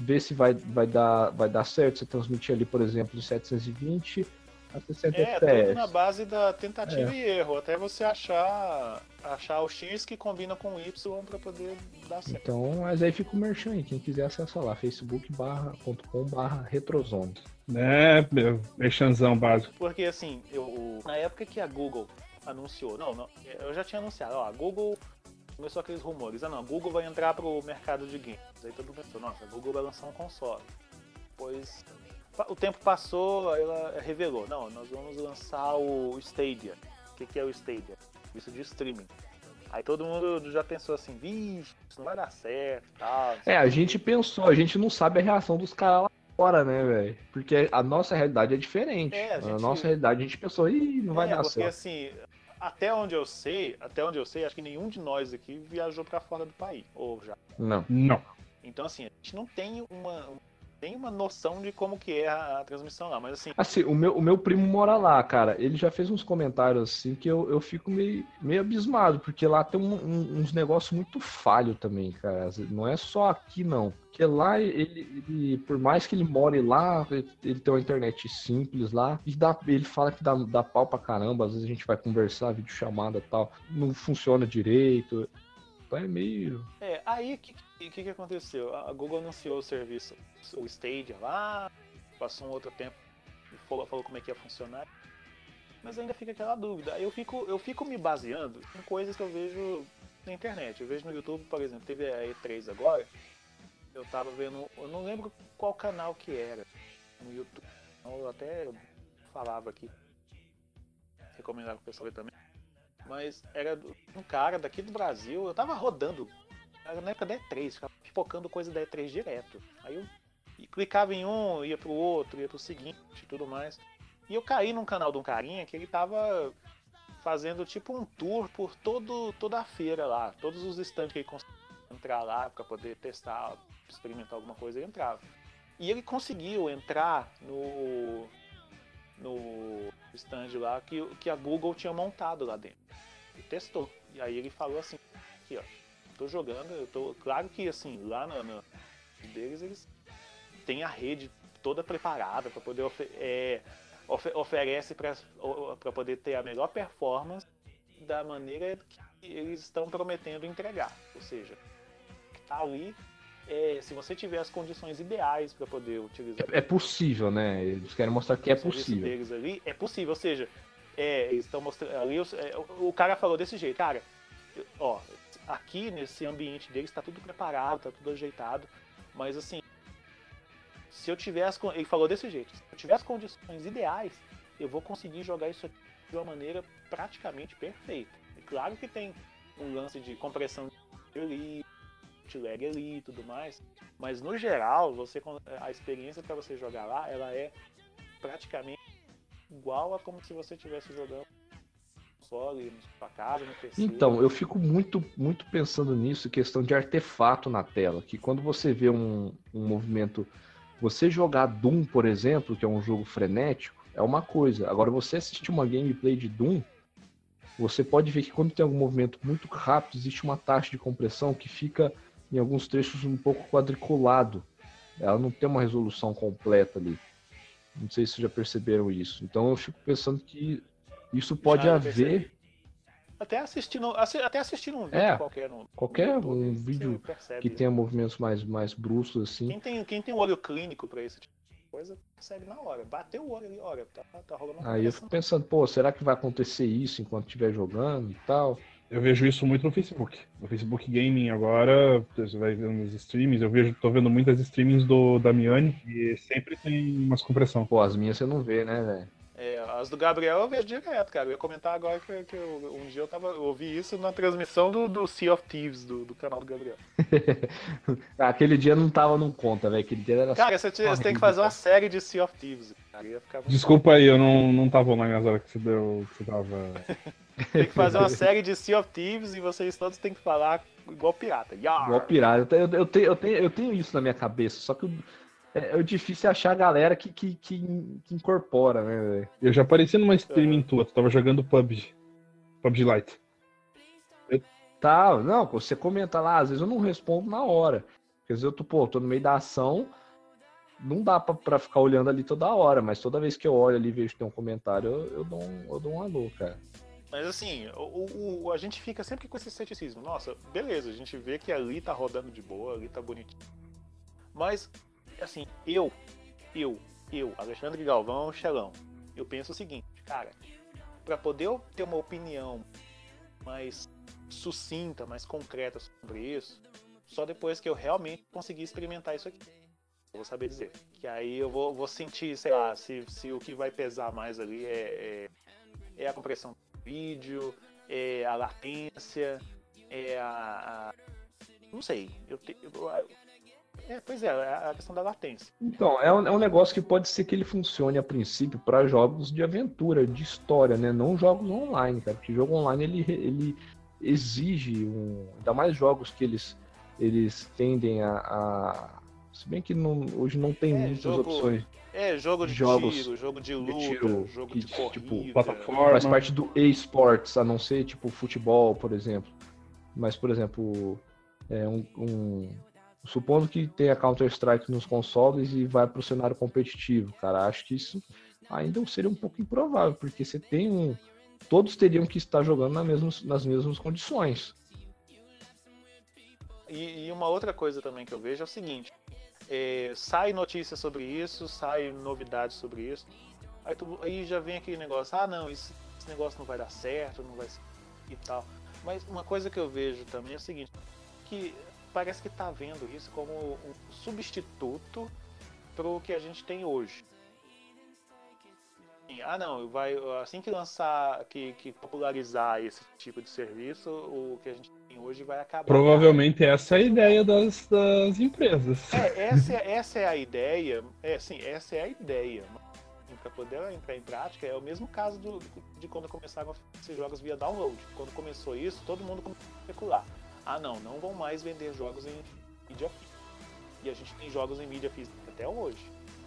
ver se vai, vai, dar, vai dar certo você transmitir ali, por exemplo, de 720 a 60 É, tudo na base da tentativa É. e erro, até você achar achar o X que combina com o Y pra poder dar certo. Então, mas aí fica o merchan aí, quem quiser acessar lá, facebook.com barra retrozone. É, meu, merchanzão básico. Porque assim, eu, na época que a Google anunciou, não, não, eu já tinha anunciado, ó, a Google começou aqueles rumores, ah não, a Google vai entrar pro mercado de games. Aí todo mundo pensou, nossa, a Google vai lançar um console. Pois o tempo passou, ela revelou, não, nós vamos lançar o Stadia. O que, que é o Stadia? Isso de streaming. Aí todo mundo já pensou assim, vixe, isso não vai dar certo e tal. É, a quê." gente pensou, a gente não sabe a reação dos caras lá fora, né, velho? Porque a nossa realidade é diferente. É, a a, gente- nossa realidade a gente pensou, ih, não vai é, dar porque certo. assim, até onde eu sei, até onde eu sei, acho que nenhum de nós aqui viajou pra fora do país, ou já. Não. Não. Então assim, a gente não tem uma tem uma noção de como que é a, a transmissão lá, mas assim, Assim, o meu, o meu primo mora lá, cara. Ele já fez uns comentários assim que eu, eu fico meio, meio abismado, porque lá tem um- um- uns negócios muito falho também, cara. Não é só aqui, não. Porque lá ele, ele- por mais que ele more lá, ele, tem uma internet simples lá, e dá, ele fala que dá, dá pau pra caramba. Às vezes a gente vai conversar, videochamada e tal, não funciona direito. Então é meio. é, aí o que, que, que que aconteceu? A Google anunciou o serviço, o Stadia lá, passou um outro tempo, e falou, falou como é que ia funcionar. Mas ainda fica aquela dúvida. Eu fico, eu fico me baseando em coisas que eu vejo na internet. Eu vejo no YouTube, por exemplo, teve a E3 agora. Eu tava vendo, eu não lembro qual canal que era no YouTube. Então, Eu até falava aqui. Recomendava pro pessoal ver também. Mas era um cara daqui do Brasil, eu tava rodando. Na época da E3, ficava pipocando coisa da E3 direto. Aí eu clicava em um, ia pro outro, ia pro seguinte e tudo mais. E eu caí num canal de um carinha que ele tava fazendo tipo um tour por todo, toda a feira lá, todos os stands que ele conseguia entrar lá para poder testar, experimentar alguma coisa, ele entrava. E ele conseguiu entrar no no stand lá que, que a Google tinha montado lá dentro. E testou. E aí ele falou assim, aqui ó, tô jogando, eu tô. Claro que assim, lá no, no deles eles têm a rede toda preparada para poder ofe é, ofe oferece para poder ter a melhor performance da maneira que eles estão prometendo entregar. Ou seja, tá ali é, se você tiver as condições ideais para poder utilizar. É, é, possível, né? Eles querem mostrar que é possível. Deles ali, é possível, ou seja, é, eles estão mostrando ali. É, o, o, cara falou desse jeito, cara. Ó, aqui nesse ambiente deles está tudo preparado, está tudo ajeitado, mas assim, se eu tiver as, ele falou desse jeito, se eu tiver as condições ideais, eu vou conseguir jogar isso de uma maneira praticamente perfeita. E claro que tem um lance de compressão de lag ali e tudo mais. Mas no geral, você a experiência para você jogar lá, ela é praticamente igual a como se você estivesse jogando console, casa, no PC. Então, eu fico muito, muito pensando nisso, questão de artefato na tela, que quando você vê um, um movimento, você jogar Doom, por exemplo, que é um jogo frenético, é uma coisa. Agora, você assistir uma gameplay de Doom, você pode ver que quando tem algum movimento muito rápido, existe uma taxa de compressão que fica em alguns trechos um pouco quadriculado. Ela não tem uma resolução completa ali. Não sei se já perceberam isso. Então eu fico pensando que isso pode já haver. Até assistindo, até assistindo um vídeo é, qualquer. No, qualquer YouTube, um vídeo que tenha movimentos mais, mais bruscos assim. Quem tem, quem tem um olho clínico para esse tipo de coisa percebe na hora. Bateu o olho ali, olha, tá, tá rolando Aí eu fico pensando, pô, será que vai acontecer isso enquanto estiver jogando e tal? Eu vejo isso muito no Facebook. No Facebook Gaming agora, você vai ver nos streams, eu vejo, tô vendo muitas streamings do Damiani e sempre tem umas compressão. Pô, as minhas você não vê, né, velho? É, as do Gabriel eu vejo direto, cara. Eu ia comentar agora que, que eu, um dia eu tava. Eu ouvi isso na transmissão do, do Sea of Thieves, do, do canal do Gabriel. Aquele dia não tava num conta, velho. Aquele dia era. Cara, você, você tem que fazer uma série de Sea of Thieves. Cara. Desculpa aí, eu não, não tava online nas horas que você deu. Que você tava. Tem que fazer uma série de Sea of Thieves e vocês todos têm que falar igual pirata. Yar! Igual pirata. Eu, eu, tenho, eu, tenho, eu tenho isso na minha cabeça, só que é, é difícil achar a galera que, que, que, que incorpora, né, véio? Eu já apareci numa streaming é. tua, tu tava jogando PUBG. PUBG Lite. Eu... Tá, não, você comenta lá, às vezes eu não respondo na hora. Quer dizer, eu tô, pô, tô no meio da ação, não dá pra, pra ficar olhando ali toda hora, mas toda vez que eu olho ali e vejo que tem um comentário, eu, eu, dou, um, eu dou um alô, cara. Mas assim, o, o, a gente fica sempre com esse ceticismo. Nossa, beleza, a gente vê que ali tá rodando de boa, ali tá bonitinho. Mas, assim, eu, eu, eu, Alexandre Galvão, Xelão, eu penso o seguinte, cara, para poder eu ter uma opinião mais sucinta, mais concreta sobre isso, só depois que eu realmente conseguir experimentar isso aqui. Eu vou saber dizer. Que aí eu vou, vou sentir, sei lá, se, se o que vai pesar mais ali é, é, é a compressão vídeo, é a latência, é a, a não sei, eu, te, eu, é, pois é, é, a questão da latência. Então, é um, é um negócio que pode ser que ele funcione a princípio para jogos de aventura, de história, né? Não jogos online, cara. Porque jogo online ele, ele exige um. Ainda mais jogos que eles, eles tendem a. a se bem que não, hoje não tem é, muitas jogo, opções. É, jogo de jogos tiro, jogo de luta, de tiro, jogo que, de tipo, corrida. Tipo, plataforma. Faz parte do esports, a não ser tipo futebol, por exemplo. Mas, por exemplo, é um, um supondo que tenha Counter-Strike nos consoles e vai para o cenário competitivo, cara, acho que isso ainda seria um pouco improvável, porque você tem um. Todos teriam que estar jogando nas mesmas, nas mesmas condições. E, e uma outra coisa também que eu vejo é o seguinte: é, sai notícia sobre isso, sai novidades sobre isso. Aí, tu, aí já vem aquele negócio, ah não, esse, esse, negócio não vai dar certo, não vai e tal. Mas uma coisa que eu vejo também é o seguinte, que parece que está vendo isso como um substituto para o que a gente tem hoje. assim, ah não, vai assim que lançar, que, que popularizar esse tipo de serviço, o que a gente tem hoje vai acabar. Provavelmente essa é a ideia das, das empresas. É, essa, é- essa é a ideia. É, sim, essa é a ideia. Para poder entrar em prática, é o mesmo caso do- de quando começaram esses jogos via download. Quando começou isso, todo mundo começou a especular. Ah, não, não vão mais vender jogos em mídia física. E a gente tem jogos em mídia física até hoje.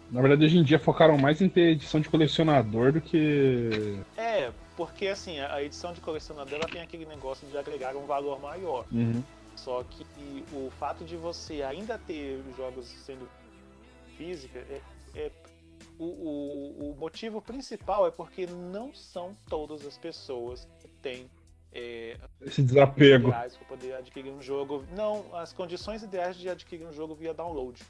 Na verdade, hoje em dia focaram mais em ter edição de colecionador do que. É, porque assim, a edição de colecionador ela tem aquele negócio de agregar um valor maior. Uhum. Só que o fato de você ainda ter os jogos sendo física é, é- o, o, o motivo principal é porque não são todas as pessoas que têm é, Esse desapego. ideais para poder adquirir um jogo. Não, as condições ideais de adquirir um jogo via download.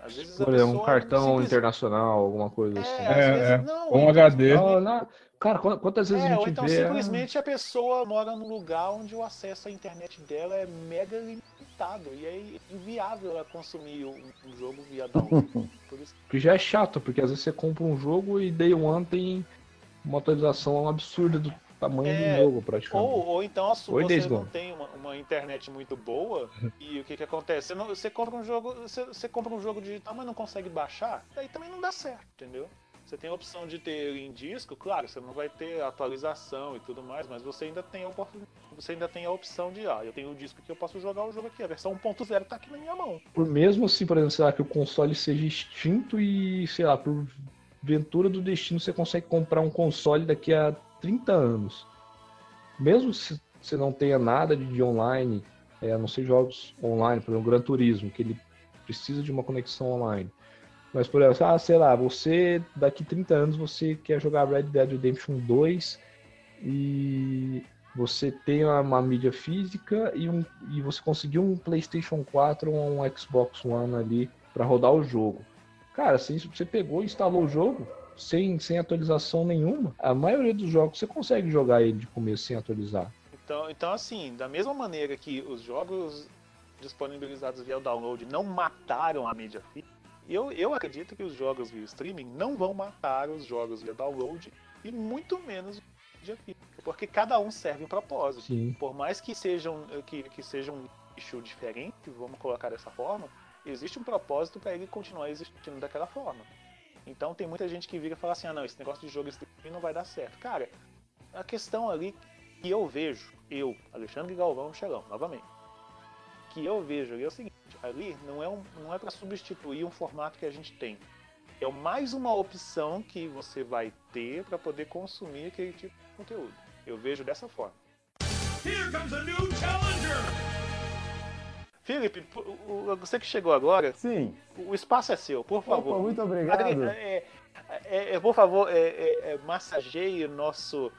Às vezes Olha, um cartão simples- internacional, alguma coisa É, assim. É, vezes é. não. Ou um então, HD. Não, não. Cara, qu- quantas vezes É, a ou gente então vê. ah, simplesmente a pessoa mora num lugar onde o acesso à internet dela é mega limitado e é inviável ela consumir um, um jogo via download. Por isso Que já é chato, porque às vezes você compra um jogo e Day One tem uma atualização absurda do tamanho É, do jogo, praticamente. Ou, ou então a sua, Oi, você não tem uma, uma internet muito boa e o que que acontece? Você, não- você compra um jogo, você, você compra um jogo digital, mas não consegue baixar, daí também não dá certo, entendeu? Você tem a opção de ter em disco, claro, você não vai ter atualização e tudo mais, mas você ainda tem a oportunidade, você ainda tem a opção de, ah, eu tenho o disco que eu posso jogar o jogo aqui, a versão 1.0 tá aqui na minha mão. Por mesmo assim, por exemplo, sei lá, que o console seja extinto e, sei lá, por ventura do destino você consegue comprar um console daqui a 30 anos. Mesmo se você não tenha nada de, de online, é, a não ser jogos online, por exemplo, Gran Turismo, que ele precisa de uma conexão online. Mas, por exemplo, ah, sei lá, você daqui 30 anos você quer jogar Red Dead Redemption 2 e você tem uma, uma mídia física e, um, e você conseguiu um PlayStation 4 ou um Xbox One ali para rodar o jogo. Cara, assim, você pegou e instalou o jogo sem, sem atualização nenhuma, a maioria dos jogos você consegue jogar ele de começo sem atualizar. Então, então, assim, da mesma maneira que os jogos disponibilizados via download não mataram a mídia física, eu, eu acredito que os jogos via streaming não vão matar os jogos via download e muito menos mídia física, porque cada um serve um propósito. Sim. Por mais que sejam que, que seja um nicho diferente, vamos colocar dessa forma, existe um propósito para ele continuar existindo daquela forma. Então tem muita gente que vira e fala assim: ah, não, esse negócio de jogo streaming não vai dar certo. Cara, a questão ali que eu vejo, eu, Alexandre Galvão Xelão, novamente, que eu vejo ali é o seguinte: ali não é, um, não é para substituir um formato que a gente tem. É mais uma opção que você vai ter para poder consumir aquele tipo de conteúdo. Eu vejo dessa forma. Here comes a new challenger! Felipe, você que chegou agora, Sim. o espaço é seu, por favor. Opa, muito obrigado. Agre- é, é, é, por favor, é, é, é, massageie nosso,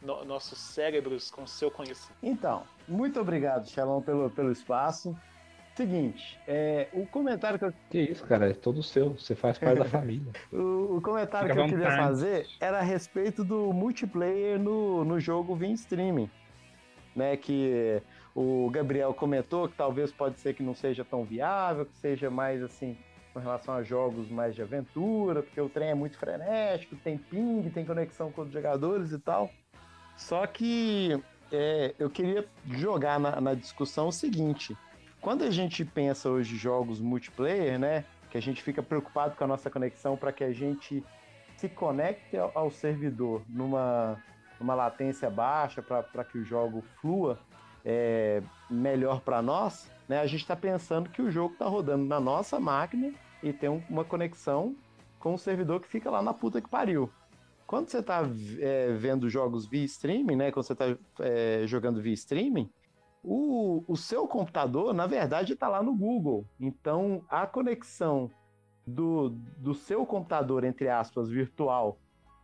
no- nossos cérebros com seu conhecimento. Então, muito obrigado, Xelão, pelo, pelo espaço. Seguinte, é, o comentário que eu, Que isso, cara, é todo seu, você faz parte da família. o, o comentário Fica que eu queria fazer era a respeito do multiplayer no, no jogo via streaming. Né, que o Gabriel comentou que talvez pode ser que não seja tão viável, que seja mais assim com relação a jogos mais de aventura, porque o trem é muito frenético, tem ping, tem conexão com os jogadores e tal. Só que é, eu queria jogar na, na discussão o seguinte: quando a gente pensa hoje jogos multiplayer, né, que a gente fica preocupado com a nossa conexão para que a gente se conecte ao, ao servidor numa, numa latência baixa para que o jogo flua é, melhor para nós, né, a gente está pensando que o jogo está rodando na nossa máquina e tem um- uma conexão com o servidor que fica lá na puta que pariu. Quando você está vendo jogos via streaming, né, quando você está jogando via streaming, o, o seu computador, na verdade, está lá no Google. Então, a conexão do, do seu computador, entre aspas, virtual,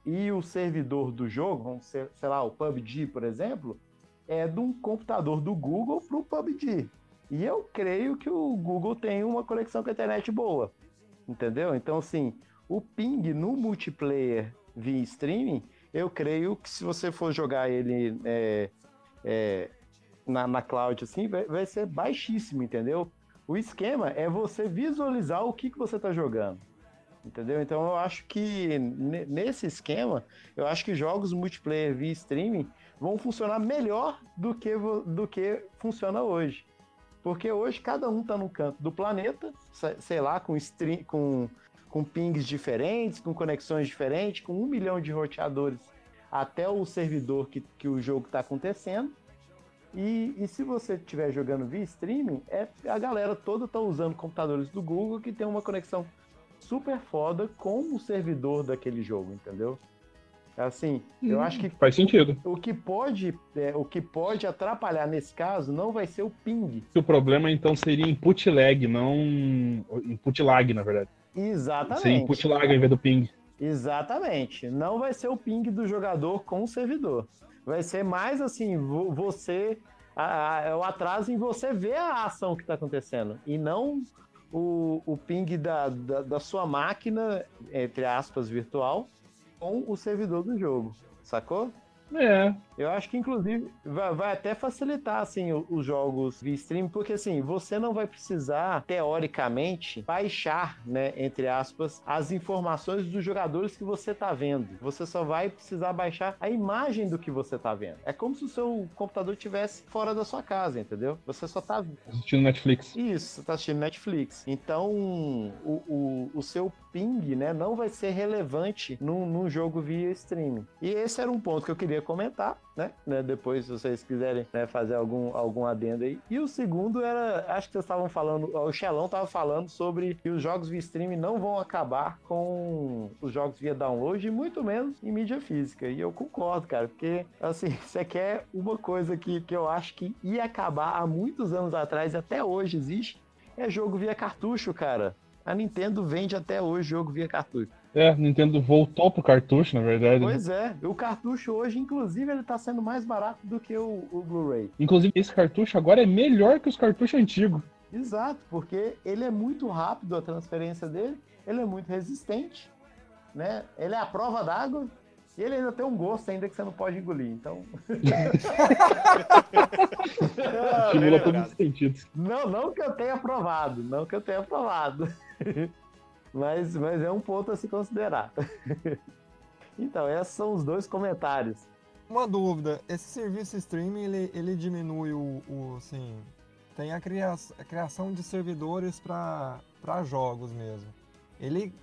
e o servidor do jogo, vamos ser, sei lá, o PUBG, por exemplo, é de um computador do Google para o PUBG. E eu creio que o Google tem uma conexão com a internet boa. Entendeu? Então, assim, o ping no multiplayer via streaming, eu creio que se você for jogar ele é, é, na, na cloud, assim, vai, vai ser baixíssimo, entendeu? O esquema é você visualizar o que, que você está jogando. Entendeu? Então eu acho que ne- nesse esquema, eu acho que jogos multiplayer via streaming vão funcionar melhor do que, do que funciona hoje. Porque hoje cada um tá num canto do planeta, se- sei lá, com, stream, com, com pings diferentes, com conexões diferentes, com um milhão de roteadores até o servidor que, que o jogo está acontecendo. E, e se você estiver jogando via streaming, é, a galera toda tá usando computadores do Google que tem uma conexão super foda com o servidor daquele jogo, entendeu? Assim, eu Hum, acho que Faz sentido. o que pode, é, o que pode atrapalhar nesse caso não vai ser o ping. O problema então seria input lag, não input lag, na verdade. Seria Exatamente. input lag ao invés do ping. Exatamente. Não vai ser o ping do jogador com o servidor. Vai ser mais assim, vo- você. a- a- É o atraso em você ver a ação que está acontecendo. E não o, o ping da, da, da sua máquina, entre aspas, virtual, com o servidor do jogo. Sacou? É. Eu acho que, inclusive, vai, vai até facilitar, assim, o- os jogos via stream, porque, assim, você não vai precisar, teoricamente, baixar, né, entre aspas, as informações dos jogadores que você tá vendo. Você só vai precisar baixar a imagem do que você tá vendo. É como se o seu computador estivesse fora da sua casa, entendeu? Você só tá Assistindo Netflix. isso, você tá assistindo Netflix. Então, o, o, o seu ping, né, não vai ser relevante num, num jogo via streaming. E esse era um ponto que eu queria comentar, né? né, Depois, se vocês quiserem né, fazer algum, algum adendo aí. E o segundo era, acho que vocês estavam falando, o Xelão tava falando sobre que os jogos via streaming não vão acabar com os jogos via download, e muito menos em mídia física. E eu concordo, cara, porque, assim, você quer uma coisa que, que eu acho que ia acabar há muitos anos atrás, e até hoje existe, é jogo via cartucho, cara. A Nintendo vende até hoje jogo via cartucho. É, Nintendo voltou pro cartucho, na verdade. né? Pois é, o cartucho hoje, inclusive, ele tá sendo mais barato do que o, o Blu-ray. Inclusive, esse cartucho agora é melhor que os cartuchos antigos. Exato, porque ele é muito rápido a transferência dele, ele é muito resistente, né? Ele é a prova d'água e ele ainda tem um gosto ainda que você não pode engolir. Então, Estimula todos os sentidos. não, não que eu tenha provado, não que eu tenha provado. mas, mas é um ponto a se considerar. então, esses são os dois comentários. Uma dúvida, esse serviço streaming, ele, ele diminui o, o, assim, tem a, cria, a criação de servidores para jogos mesmo. Ele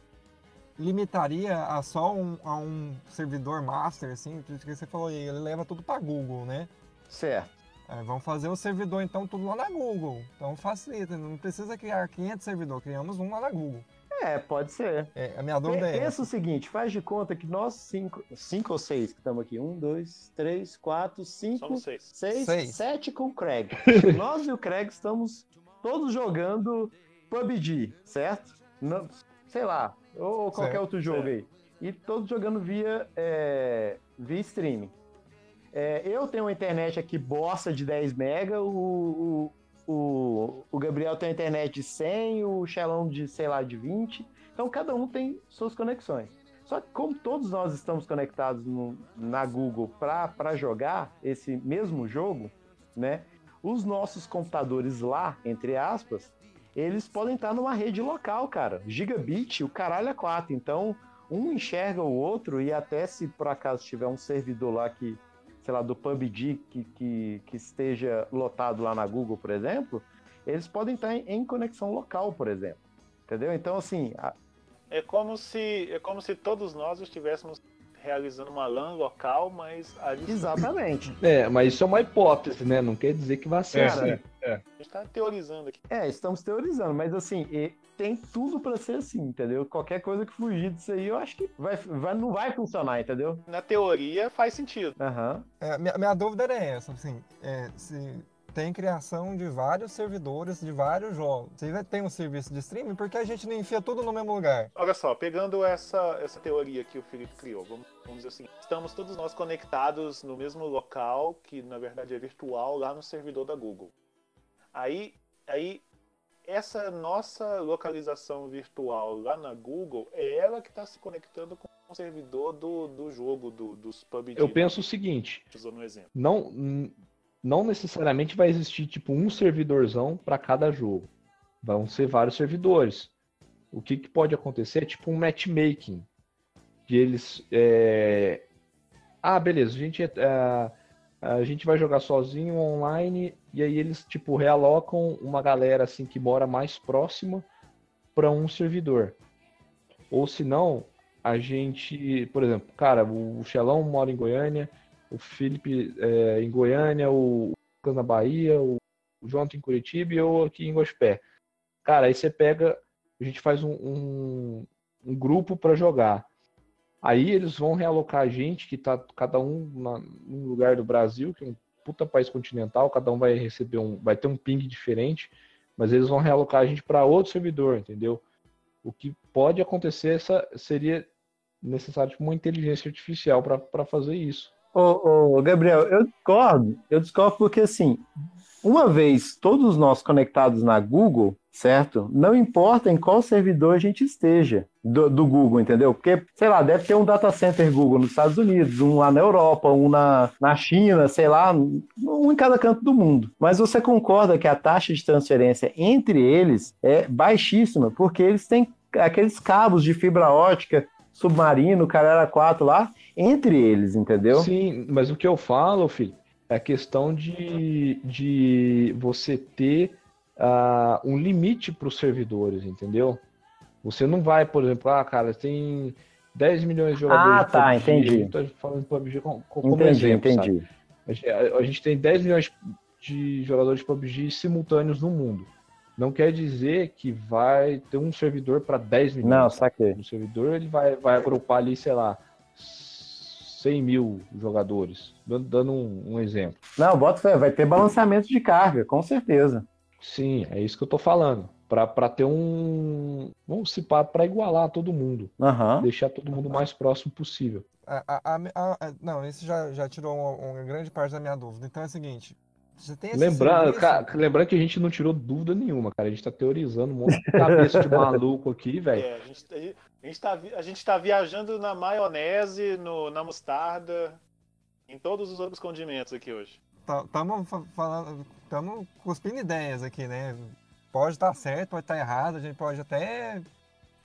limitaria a só um, a um servidor master, assim, por isso que você falou aí, ele leva tudo para Google, né? Certo. É, vamos fazer o servidor então tudo lá na Google. Então facilita, não precisa criar 500 servidores, criamos um lá na Google. É, pode ser. É, a minha dúvida é Pensa o seguinte, faz de conta que nós cinco, cinco ou seis que estamos aqui, um, dois, três, quatro, cinco, Somos seis. seis, Seis. sete com o Craig. nós e o Craig estamos todos jogando PUBG, certo? Não, sei lá, ou, qualquer Certo, outro jogo aí. E todos jogando via, é, via streaming. É, eu tenho uma internet aqui bosta de 10 mega, o, o, o, Gabriel tem uma internet de 100, o Xelão de, sei lá, de 20. Então cada um tem suas conexões. Só que como todos nós estamos conectados no- na Google para jogar esse mesmo jogo, né? Os nossos computadores lá, entre aspas, eles podem estar numa rede local, cara. Gigabit, o caralho é 4. Então, um enxerga o outro e até se por acaso tiver um servidor lá que, sei lá, do PUBG que, que, que esteja lotado lá na Google, por exemplo, eles podem estar em, em conexão local, por exemplo. Entendeu? Então, assim, a- É como se, é como se todos nós estivéssemos realizando uma LAN local, mas a gente exatamente. É, mas isso é uma hipótese, né? Não quer dizer que vai ser É, assim. está teorizando aqui. É, estamos teorizando, mas assim, e tem tudo pra ser assim, entendeu? Qualquer coisa que fugir disso aí, eu acho que vai, vai- não vai funcionar, entendeu? Na teoria faz sentido. Aham. É, minha, minha dúvida era essa, assim, é, se tem criação de vários servidores de vários jogos. Vai ter um serviço de streaming, por que a gente não enfia tudo no mesmo lugar? Olha só, pegando essa, essa teoria que o Felipe criou, vamos, vamos dizer assim, estamos todos nós conectados no mesmo local, que na verdade é virtual, lá no servidor da Google. Aí, aí essa nossa localização virtual lá na Google é ela que está se conectando com o servidor do, do jogo, do, dos PUBG. Eu penso o seguinte, Usando um exemplo. não, não necessariamente vai existir tipo um servidorzão para cada jogo. Vão ser vários servidores. o que, que pode acontecer é tipo um matchmaking. Que eles. é, Ah, beleza, a gente, é, a gente vai jogar sozinho online e aí eles tipo realocam uma galera assim que mora mais próxima para um servidor. Ou se não, a gente, por exemplo, cara, o Xelão mora em Goiânia, o Felipe é, em Goiânia, o Lucas na Bahia, o Jonathan em Curitiba e eu aqui em Gospé. Cara, aí você pega, a gente faz um, um, um grupo para jogar. Aí eles vão realocar a gente, que tá cada um na, num lugar do Brasil, que é um puta país continental, cada um vai receber um, vai ter um ping diferente, mas eles vão realocar a gente para outro servidor, entendeu? O que pode acontecer essa, seria necessário tipo, uma inteligência artificial para fazer isso. Ô, ô, Gabriel, eu discordo. Eu discordo porque, assim, uma vez todos nós conectados na Google, certo? Não importa em qual servidor a gente esteja do, do Google, entendeu? Porque, sei lá, deve ter um data center Google nos Estados Unidos, um lá na Europa, um na, na China, sei lá, um em cada canto do mundo. Mas você concorda que a taxa de transferência entre eles é baixíssima, porque eles têm aqueles cabos de fibra ótica submarino, Carrera 4 lá, entre eles, entendeu? Sim, mas o que eu falo, filho, é a questão de, de você ter uh, um limite para os servidores, entendeu? Você não vai, por exemplo, ah, cara, tem 10 milhões de jogadores ah, de tá, PUBG. entendi. Estou falando de PUBG como, como entendi, exemplo, entendi. sabe? A gente, a- a gente tem 10 milhões de jogadores de PUBG simultâneos no mundo. Não quer dizer que vai ter um servidor para 10 milhões. Não, saquei. O servidor ele vai, vai agrupar ali, sei lá, 100 mil jogadores. Dando, um, um exemplo. Não, bota fé, vai ter balanceamento de carga, com certeza. Sim, é isso que eu tô falando. Para ter um. Vamos se para igualar todo mundo. Aham. Deixar todo mundo o mais próximo possível. A- a- a- a- a- não, isso já, já tirou uma, uma grande parte da minha dúvida. Então é o seguinte: você tem esse Lembrando, cara, lembrando que a gente não tirou dúvida nenhuma, cara. A gente tá teorizando um monte de cabeça de maluco aqui, velho. É, a gente, a, gente tá, gente tá viajando na maionese, no, na mostarda, em todos os outros condimentos aqui hoje. Estamos falando, estamos cuspindo ideias aqui, né? Pode estar certo, pode estar errado, a gente pode até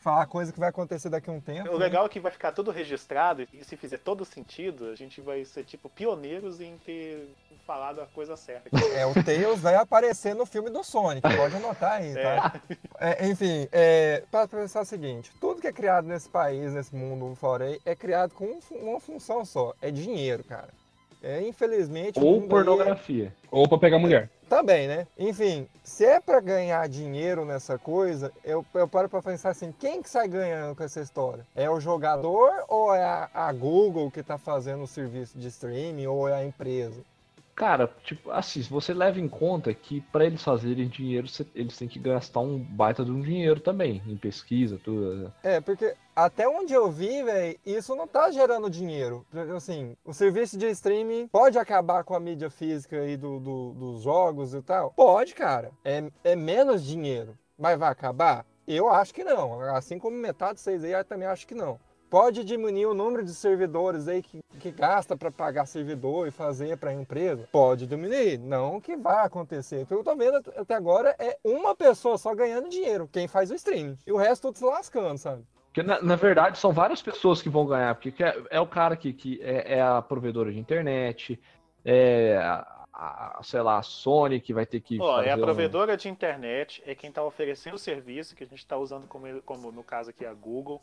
falar coisa que vai acontecer daqui a um tempo. O né? legal é que vai ficar tudo registrado e se fizer todo sentido, a gente vai ser tipo pioneiros em ter falado a coisa certa. É, o Tails vai aparecer no filme do Sonic, pode anotar aí, tá? É, enfim, é, para pensar o seguinte, tudo que é criado nesse país, nesse mundo fora aí, é criado com um uma função só, é dinheiro, cara. É, infelizmente... Ou é- pornografia. Ou pra pegar mulher. Também, né? Enfim, se é pra ganhar dinheiro nessa coisa, eu, eu paro pra pensar assim, quem que sai ganhando com essa história? É o jogador ou é a, a Google que tá fazendo o serviço de streaming ou é a empresa? Cara, tipo, assim, se você leva em conta que para eles fazerem dinheiro, eles têm que gastar um baita de um dinheiro também, em pesquisa, tudo. É, porque até onde eu vi, velho, isso não tá gerando dinheiro. Assim, o serviço de streaming pode acabar com a mídia física aí do, do- dos jogos e tal? Pode, cara. É, é menos dinheiro. Mas vai acabar? Eu acho que não. Assim como metade de vocês aí, eu também acho que não. Pode diminuir o número de servidores aí que, que gasta para pagar servidor e fazer para a empresa? Pode diminuir. Não que vai acontecer. O que eu tô vendo at- até agora é uma pessoa só ganhando dinheiro, quem faz o streaming. E o resto tudo se lascando, sabe? Porque, na, na verdade, são várias pessoas que vão ganhar, porque que é, é o cara que, que é, é a provedora de internet, é a, a- sei lá, a Sony que vai ter que Ó, é a fazer um- provedora de internet, é quem está oferecendo o serviço, que a gente está usando como, como no caso aqui a Google.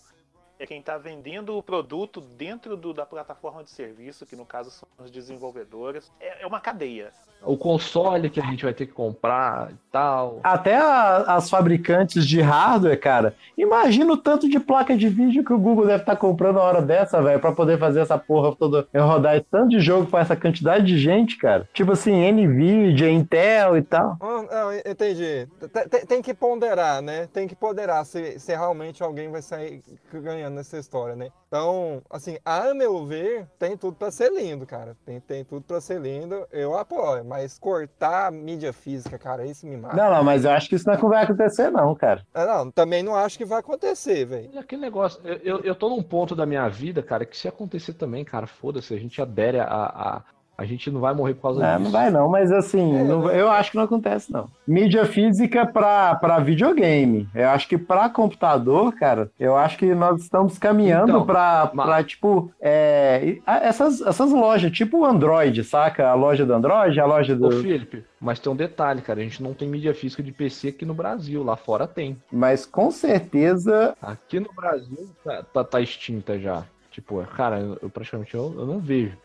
É quem está vendendo o produto dentro do- da plataforma de serviço, que no caso são os desenvolvedores. É, é uma cadeia. O console que a gente vai ter que comprar e tal. Até a- as fabricantes de hardware, cara. Imagina o tanto de placa de vídeo que o Google deve estar comprando a hora dessa, velho, pra poder fazer essa porra toda, rodar esse tanto de jogo pra essa quantidade de gente, cara. Tipo assim, Nvidia, Intel e tal. Ah, não, entendi. Tem- Tem, que ponderar, né? Tem que ponderar se, se realmente alguém vai sair ganhando nessa história, né? Então, assim, a meu ver, tem tudo pra ser lindo, cara. Tem, tem tudo pra ser lindo. Eu apoio. Mas cortar a mídia física, cara, isso me mata. Não, não, mas eu acho que isso não vai acontecer, não, cara. Ah, não, também não acho que vai acontecer, velho. Aquele negócio, eu, eu, eu tô num ponto da minha vida, cara, que se acontecer também, cara, foda-se, a gente adere a, a, A gente não vai morrer por causa É, disso. não vai não, mas assim, É, não- eu acho que não acontece não. Mídia física pra, pra videogame. Eu acho que pra computador, cara, eu acho que nós estamos caminhando Então, pra, mas- tipo, é, essas, essas lojas, tipo o Android, saca? A loja do Android, a loja do... Ô, Felipe, mas tem um detalhe, cara. A gente não tem mídia física de PC aqui no Brasil. Lá fora tem. Mas com certeza Aqui no Brasil tá, tá, tá extinta já. Tipo, cara, eu, eu praticamente eu, eu não vejo.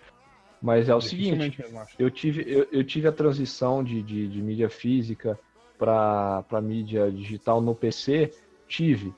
Mas é o seguinte, mesmo, eu tive, eu, eu tive a transição de, de, de mídia física para mídia digital no PC. Tive.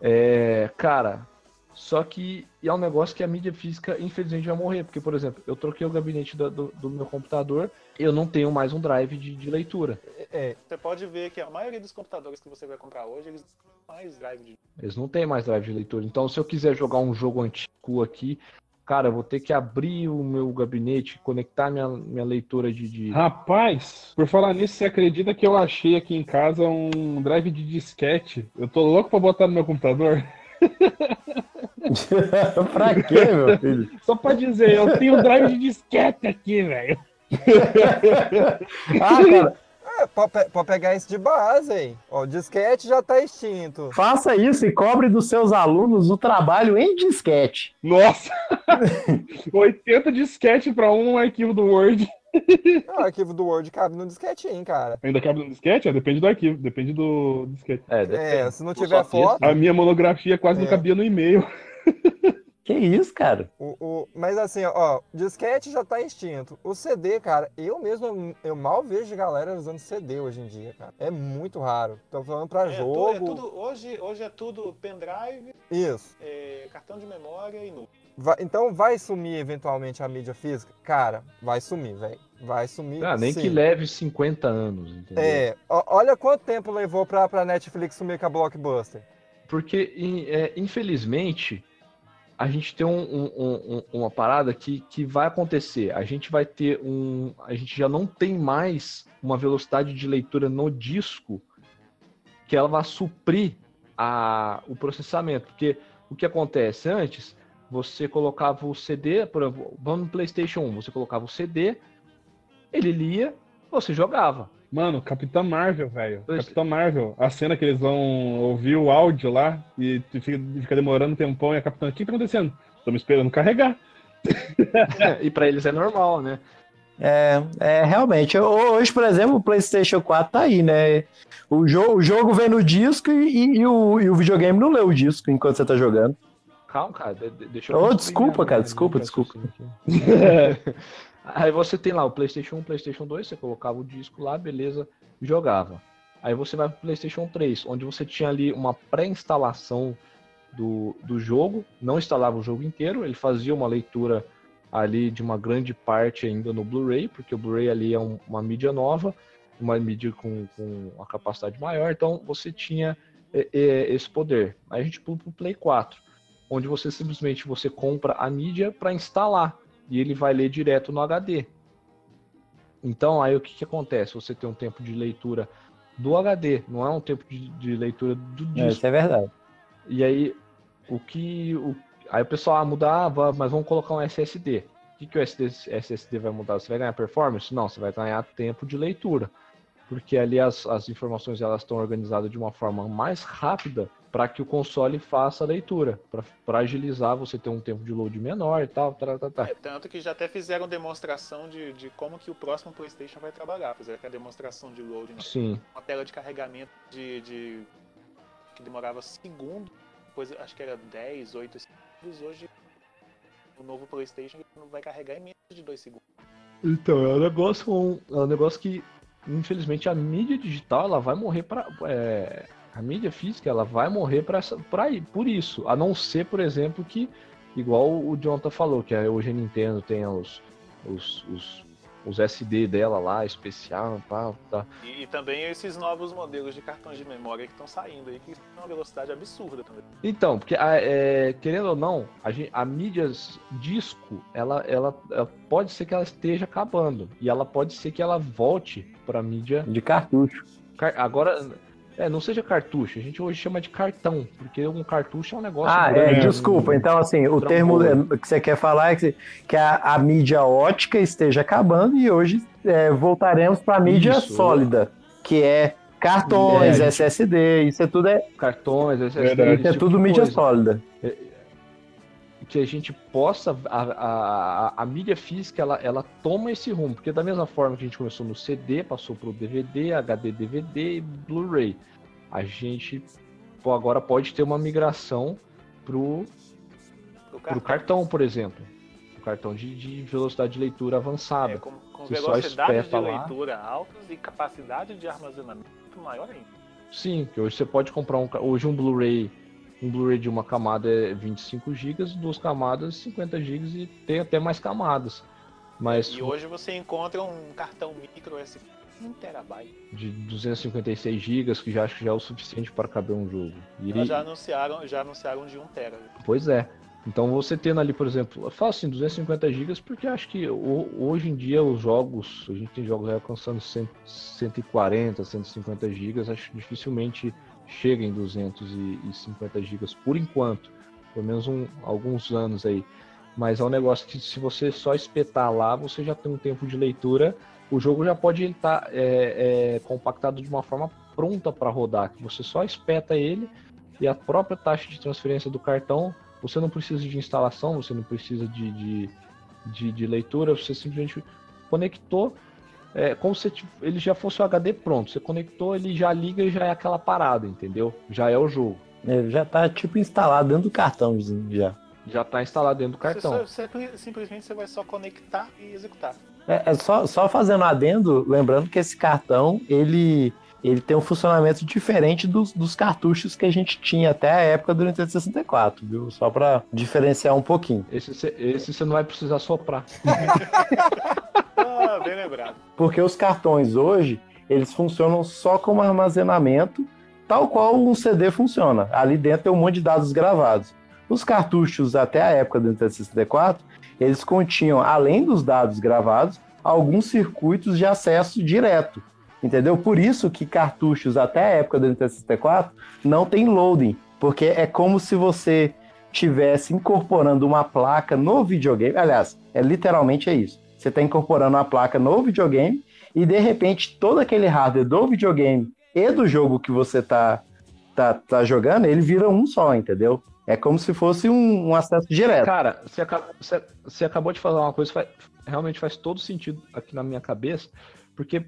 É, cara, só que é um negócio que a mídia física, infelizmente, vai morrer. Porque, por exemplo, eu troquei o gabinete do, do, do meu computador, eu não tenho mais um drive de, de leitura. É, Você pode ver que a maioria dos computadores que você vai comprar hoje, eles têm mais drive de. Eles não têm mais drive de leitura. Então, se eu quiser jogar um jogo antigo aqui, cara, eu vou ter que abrir o meu gabinete, conectar minha, minha leitura de. de- Rapaz, por falar nisso, você acredita que eu achei aqui em casa um drive de disquete? Eu tô louco pra botar no meu computador. pra quê, meu filho? Só pra dizer, eu tenho um drive de disquete aqui, velho. Ah, cara, é, pode, pe- pode pegar isso de base aí. Ó, o disquete já tá extinto. faça isso e cobre dos seus alunos o trabalho em disquete. Nossa! 80 disquete pra um arquivo do Word. Ah, o arquivo do Word cabe no disquetinho, cara. Ainda cabe no disquete? É, depende do arquivo, depende do disquete. É, É, depende. se não tiver foto. A minha monografia quase É. não cabia no e-mail. Que isso, cara? O, o- mas assim, ó, disquete já tá extinto. O CD, cara, eu mesmo, eu, mal vejo galera usando CD hoje em dia, cara. É muito raro. Tô falando pra É, tu- jogo. é tudo, hoje, hoje é tudo pendrive, Isso. é, cartão de memória e nuvem. Vai- então vai sumir eventualmente a mídia física? Cara, vai sumir, velho. Vai sumir. Ah, nem sim. que leve 50 anos, entendeu? É, ó- olha quanto tempo levou pra, pra Netflix sumir com a Blockbuster. Porque, in- é, infelizmente, a gente tem um- um- um- um- uma parada que, que vai acontecer. A gente vai ter um. A gente já não tem mais uma velocidade de leitura no disco que ela vai suprir a, o processamento. Porque o que acontece antes, você colocava o CD, por exemplo, vamos no PlayStation 1, você colocava o CD, ele lia, você jogava. Mano, Capitã Marvel, velho. Capitã Marvel. A cena que eles vão ouvir o áudio lá e fica, fica demorando um tempão e a Capitã, o que tá acontecendo? Estamos esperando carregar. e pra eles é normal, né? É, é realmente. Ho- Hoje, por exemplo, o PlayStation 4 tá aí, né? O, jo o jogo vem no disco e, e o, e o videogame não lê o disco enquanto você tá jogando. Calma, cara, de- de- deixa eu. Ô, construir desculpa, cara, desculpa, desculpa. Aí você tem lá o PlayStation 1, PlayStation 2, você colocava o disco lá, beleza, jogava. Aí você vai pro PlayStation 3, onde você tinha ali uma pré-instalação do, do jogo, não instalava o jogo inteiro, ele fazia uma leitura ali de uma grande parte ainda no Blu-ray, porque o Blu-ray ali é um- uma mídia nova, uma mídia com, com uma capacidade maior, então você tinha é, é, esse poder. Aí a gente pula pro Play 4, onde você simplesmente você compra a mídia para instalar e ele vai ler direto no HD. Então aí o que, que acontece? Você tem um tempo de leitura do HD, não é um tempo de, de leitura do É, disco. isso é verdade. E aí, o que. O, aí o pessoal ah, mudava, mas vamos colocar um SSD. O que, que o SSD, SSD vai mudar? Você vai ganhar performance? Não, você vai ganhar tempo de leitura. Porque ali as, as informações elas estão organizadas de uma forma mais rápida para que o console faça a leitura. Para agilizar, você ter um tempo de load menor e tal. Tá, tá, tá. É, tanto que já até fizeram demonstração de, de como que o próximo PlayStation vai trabalhar. Fizeram aquela demonstração de loading, Sim. uma tela de carregamento de, de- que demorava segundos, depois acho que era 10, 8 segundos. Hoje o novo PlayStation vai carregar em menos de 2 segundos. Então, é um negócio, é um negócio que, infelizmente, a mídia digital ela vai morrer para a mídia física ela vai morrer para por isso. A não ser, por exemplo, que, igual o Jonathan falou, que hoje a Nintendo tem os, os, os, os SD dela lá, especial, pá, tá. E, e também esses novos modelos de cartões de memória que estão saindo aí, que tem uma velocidade absurda também. Então, porque a- é, querendo ou não, a, a mídia disco, ela, ela, ela pode ser que ela esteja acabando e ela pode ser que ela volte para mídia De cartucho. Car- Agora, É, não seja cartucho, a gente hoje chama de cartão, porque um cartucho é um negócio. Ah, grande, é, um- desculpa. Então, assim, o termo que você quer falar é que, a, a mídia ótica esteja acabando e hoje é, voltaremos para a mídia Isso. sólida, que é cartões, É. SSD, isso é tudo, é, Cartões, Verdade. isso é tipo tudo mídia coisa. sólida. Que a gente possa a, a, a, mídia física ela, ela toma esse rumo porque da mesma forma que a gente começou no CD passou para o DVD HD DVD e Blu-ray a gente pô, agora pode ter uma migração pro Pro pro cartão por exemplo o cartão de, de velocidade de leitura avançada É, com, com velocidade de lá. leitura altas e capacidade de armazenamento maior ainda. Sim, que hoje você pode comprar um. Hoje um Blu-ray. Um Blu-ray de uma camada é 25 GB, duas camadas 50 GB e tem até mais camadas. Mas E hoje você encontra um cartão micro SD 1 terabyte. de 256 GB, que já acho que já é o suficiente para caber um jogo. E ele- já anunciaram, já anunciaram de 1 tera. Pois é. Então você tendo ali, por exemplo, eu falo assim, 250 GB, porque acho que ho- hoje em dia os jogos, a gente tem jogos alcançando 100, 140, 150 GB, acho que dificilmente chega em 250 GB por enquanto, pelo menos um, alguns anos aí. Mas é um negócio que se você só espetar lá, você já tem um tempo de leitura, o jogo já pode estar é, é, compactado de uma forma pronta para rodar, que você só espeta ele e a própria taxa de transferência do cartão, você não precisa de instalação, você não precisa de, de, de, de leitura, você simplesmente conectou, é, como se t- ele já fosse o HD pronto. Você conectou, ele já liga e já é aquela parada, entendeu? Já é o jogo. Ele já tá tipo instalado dentro do cartãozinho já. Já está instalado dentro do Você, cartão. só- você simplesmente você vai só conectar e executar. É, é só, só fazendo adendo, lembrando que esse cartão, ele, ele tem um funcionamento diferente dos, dos cartuchos que a gente tinha até a época do Nintendo 64, viu? Só pra diferenciar um pouquinho. Esse, esse você não vai precisar soprar. Ah, bem lembrado. Porque os cartões hoje, eles funcionam só como armazenamento, tal qual um CD funciona. Ali dentro tem um monte de dados gravados. Os cartuchos, até a época do Nintendo 64, eles continham, além dos dados gravados, alguns circuitos de acesso direto. Entendeu? Por isso que cartuchos até a época do Nintendo 64 não tem loading, porque é como se você tivesse incorporando uma placa no videogame. Aliás, é literalmente é isso. Você está incorporando uma placa no videogame e de repente todo aquele hardware do videogame e do jogo que você tá, tá, tá jogando, ele vira um só, entendeu? É como se fosse um, um acesso direto. Cara, você, você- você acabou de falar uma coisa que realmente faz todo sentido aqui na minha cabeça, porque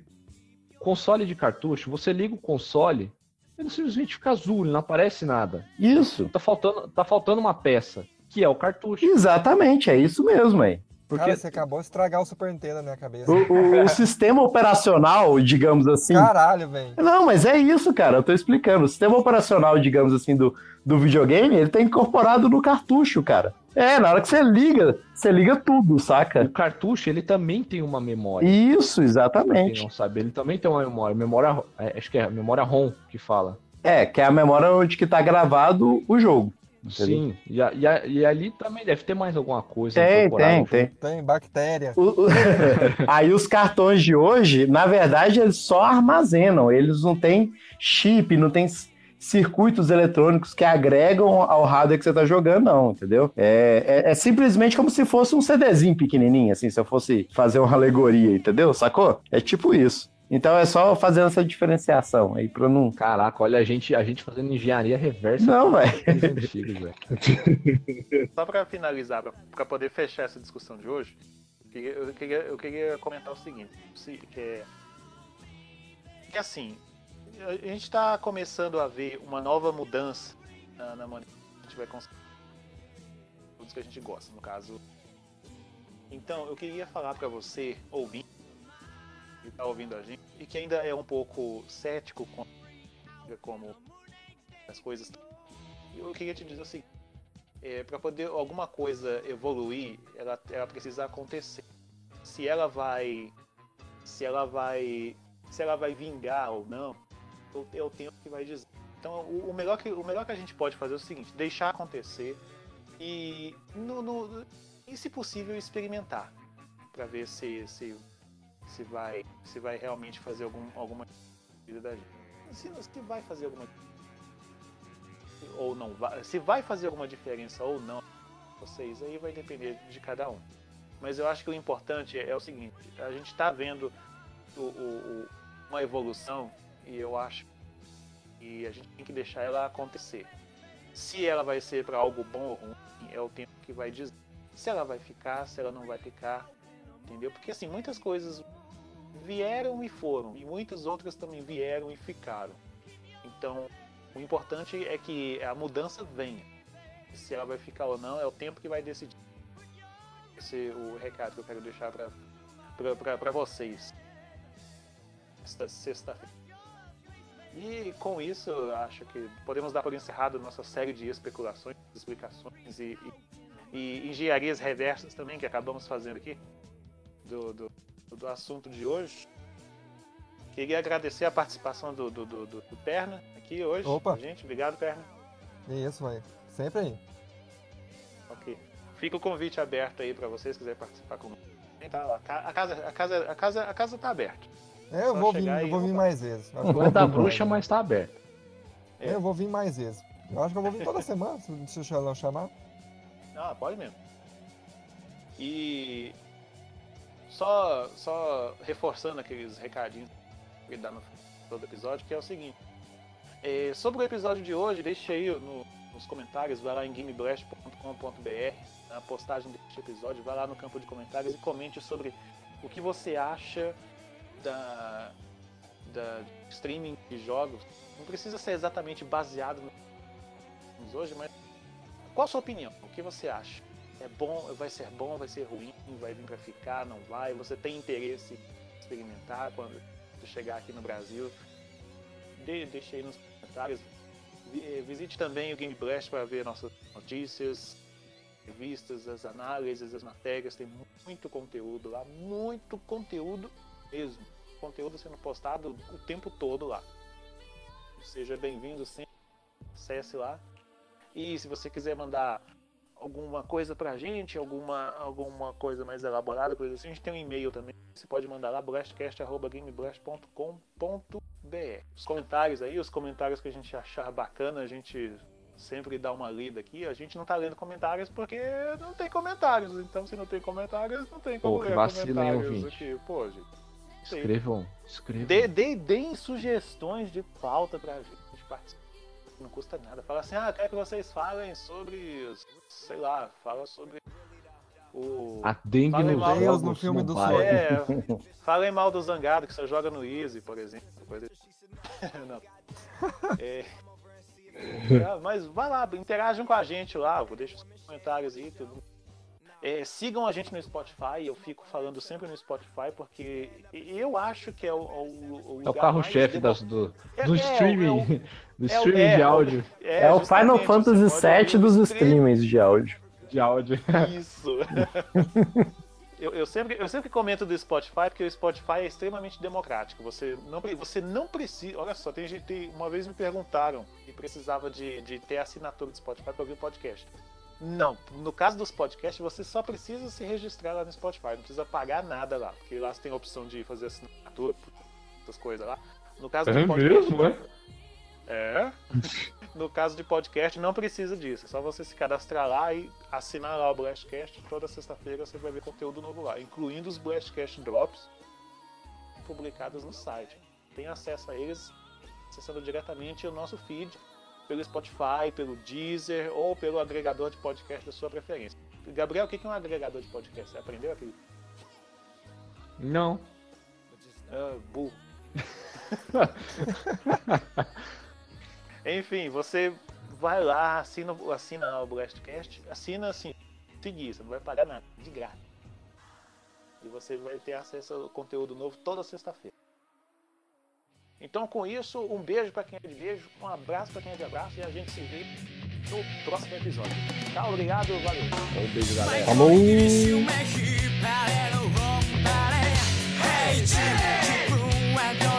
console de cartucho, você liga o console, ele simplesmente fica azul, ele não aparece nada. Isso. Tá faltando, tá faltando uma peça, que é o cartucho. Exatamente, é isso mesmo, aí. Porque Cara, você acabou de estragar o Super Nintendo na minha cabeça. O, o- o sistema operacional, digamos assim. Caralho, velho. Não, mas é isso, cara. Eu tô explicando. O sistema operacional, digamos assim, do, do videogame, ele tá incorporado no cartucho, cara. É, na hora que você liga, você liga tudo, o saca? cartucho, ele também tem uma memória. Isso, Pra Quem exatamente. não sabe, ele também tem uma memória. Memória, é, acho que é a memória ROM que fala. É, que é a memória onde que tá gravado o jogo. Sim, e, a- e, a- e ali também deve ter mais alguma coisa. Tem, incorporada tem, junto. tem. Tem bactéria. O- o- Aí os cartões de hoje, na verdade, eles só armazenam, eles não têm chip, não tem circuitos eletrônicos que agregam ao hardware que você está jogando, não, entendeu? É, é- é simplesmente como se fosse um CDzinho pequenininho, assim, se eu fosse fazer uma alegoria, entendeu? Sacou? É tipo isso. Então é só fazendo essa diferenciação aí pra não. Caraca, olha a gente, a gente fazendo engenharia reversa. Não, velho. Só para finalizar, para poder fechar essa discussão de hoje, eu queria, eu queria, eu queria comentar o seguinte: se- que é, que assim, a gente está começando a ver uma nova mudança na, na maneira que a gente vai conseguir tudo que a gente gosta, no caso. Então, eu queria falar para você, ouvir, que está ouvindo a gente, e que ainda é um pouco cético com como as coisas. Eu queria te dizer o seguinte para poder alguma coisa evoluir, ela, ela precisa acontecer. Se ela vai, se ela vai, se ela vai vingar ou não, é o tempo que vai dizer. Então, o, o melhor que o melhor que a gente pode fazer é o seguinte: deixar acontecer e, no, no- e se possível, experimentar para ver se, se, se vai, se vai realmente fazer algum, alguma vida da gente. se, se vai fazer alguma ou não vai, se vai fazer alguma diferença ou não, vocês aí vai depender de cada um. Mas eu acho que o importante é, o seguinte: a gente está vendo o, o, uma evolução e eu acho que a gente tem que deixar ela acontecer. Se ela vai ser para algo bom ou ruim, é o tempo que vai dizer. Se ela vai ficar, se ela não vai ficar, entendeu? Porque assim, muitas coisas vieram e foram, e muitas outras também vieram e ficaram. Então, o importante é que a mudança venha. Se ela vai ficar ou não, é o tempo que vai decidir. Esse é o recado que eu quero deixar para vocês. Esta sexta-feira. E com isso, acho que podemos dar por encerrado nossa série de especulações, explicações e, e, e engenharias reversas também que acabamos fazendo aqui do, do, do assunto de hoje. Queria agradecer a participação do, do, do, do Perna aqui hoje. Opa. Gente, obrigado, Perna. Isso, vai. Sempre aí. Ok. Fica o convite aberto aí para vocês quiserem participar conosco. Tá, a casa, a casa, a casa, a casa tá aberta. É, eu Só vou vir, eu vou vir mais vezes. Não é da bruxa, mas tá aberto. É, eu vou vir mais vezes. Eu acho que eu vou vir toda semana, se se o Xalão chamar. Ah, pode mesmo. E só, só reforçando aqueles recadinhos que dá no todo episódio, que é o seguinte. É, sobre o episódio de hoje, deixe aí no- nos comentários, vai lá em gameblast.com.br, na postagem deste episódio, vai lá no campo de comentários e comente sobre o que você acha da, da streaming de jogos. Não precisa ser exatamente baseado nos hoje, mas qual a sua opinião? O que você acha? É bom, vai ser bom, vai ser ruim, vai vir pra ficar, não vai? Você tem interesse em experimentar quando chegar aqui no Brasil? De, deixe aí nos comentários. Eh, Visite também o Game Blast para ver nossas notícias, revistas, as análises, as matérias. Tem muito conteúdo lá, muito conteúdo mesmo. Conteúdo sendo postado o tempo todo lá. Seja bem-vindo sempre. Acesse lá. E se você quiser mandar alguma coisa pra gente, alguma, alguma coisa mais elaborada, coisa assim, a gente tem um e-mail também. Você pode mandar lá, blastcast.gameblast.com.br. Os comentários aí, os comentários que a gente achar bacana, a gente sempre dá uma lida aqui. A gente não tá lendo comentários porque não tem comentários. Então, se não tem comentários, não tem como Pô, ler vacilo, comentários aqui. Pô, gente. Escrevam, escrevam. Dê, dê, deem sugestões de pauta pra gente participar. Não custa nada. Fala assim, ah, quero que vocês falem sobre. Sei lá, fala sobre o. A dengue Falem mal- Deus no filme do mobile. É, falem mal do Zangado que só joga no Easy, por exemplo. Coisa... Não. É. É, mas vai lá, interajam com a gente lá, vou deixar os comentários aí, tudo. É, sigam a gente no Spotify, eu fico falando sempre no Spotify, porque eu acho que é o, o, o É o carro-chefe das- do, É- do é, streaming, é o- do é streaming é, de é áudio. É, o Final Fantasy VII ouvir dos streamings de áudio. De áudio. Isso. eu, eu sempre, eu sempre comento do Spotify porque o Spotify é extremamente democrático. Você não, você não precisa. Olha só, tem gente. uma vez me perguntaram e precisava de, de ter assinatura do Spotify para ouvir o podcast. Não, no caso dos podcasts, você só precisa se registrar lá no Spotify, não precisa pagar nada lá, porque lá você tem a opção de fazer assinatura, essas coisas lá. No caso do É podcast, mesmo, é? é. No caso de podcast, não precisa disso. É só você se cadastrar lá e assinar lá o Blastcast. Toda sexta-feira você vai ver conteúdo novo lá, incluindo os Blastcast Drops publicados no site. Tem acesso a eles acessando diretamente o nosso feed pelo Spotify, pelo Deezer ou pelo agregador de podcast da sua preferência. Gabriel, o que é um agregador de podcast? Você aprendeu aqui? Não. Ah, burro. Enfim, você vai lá, assina, assina o Blastcast, assina assim, seguir, você não vai pagar nada, de graça. E você vai ter acesso ao conteúdo novo toda sexta-feira. Então, com isso, um beijo pra quem é de beijo, um abraço pra quem é de abraço e a gente se vê no próximo episódio. Tchau, obrigado, valeu. Um beijo, galera. Falou! コ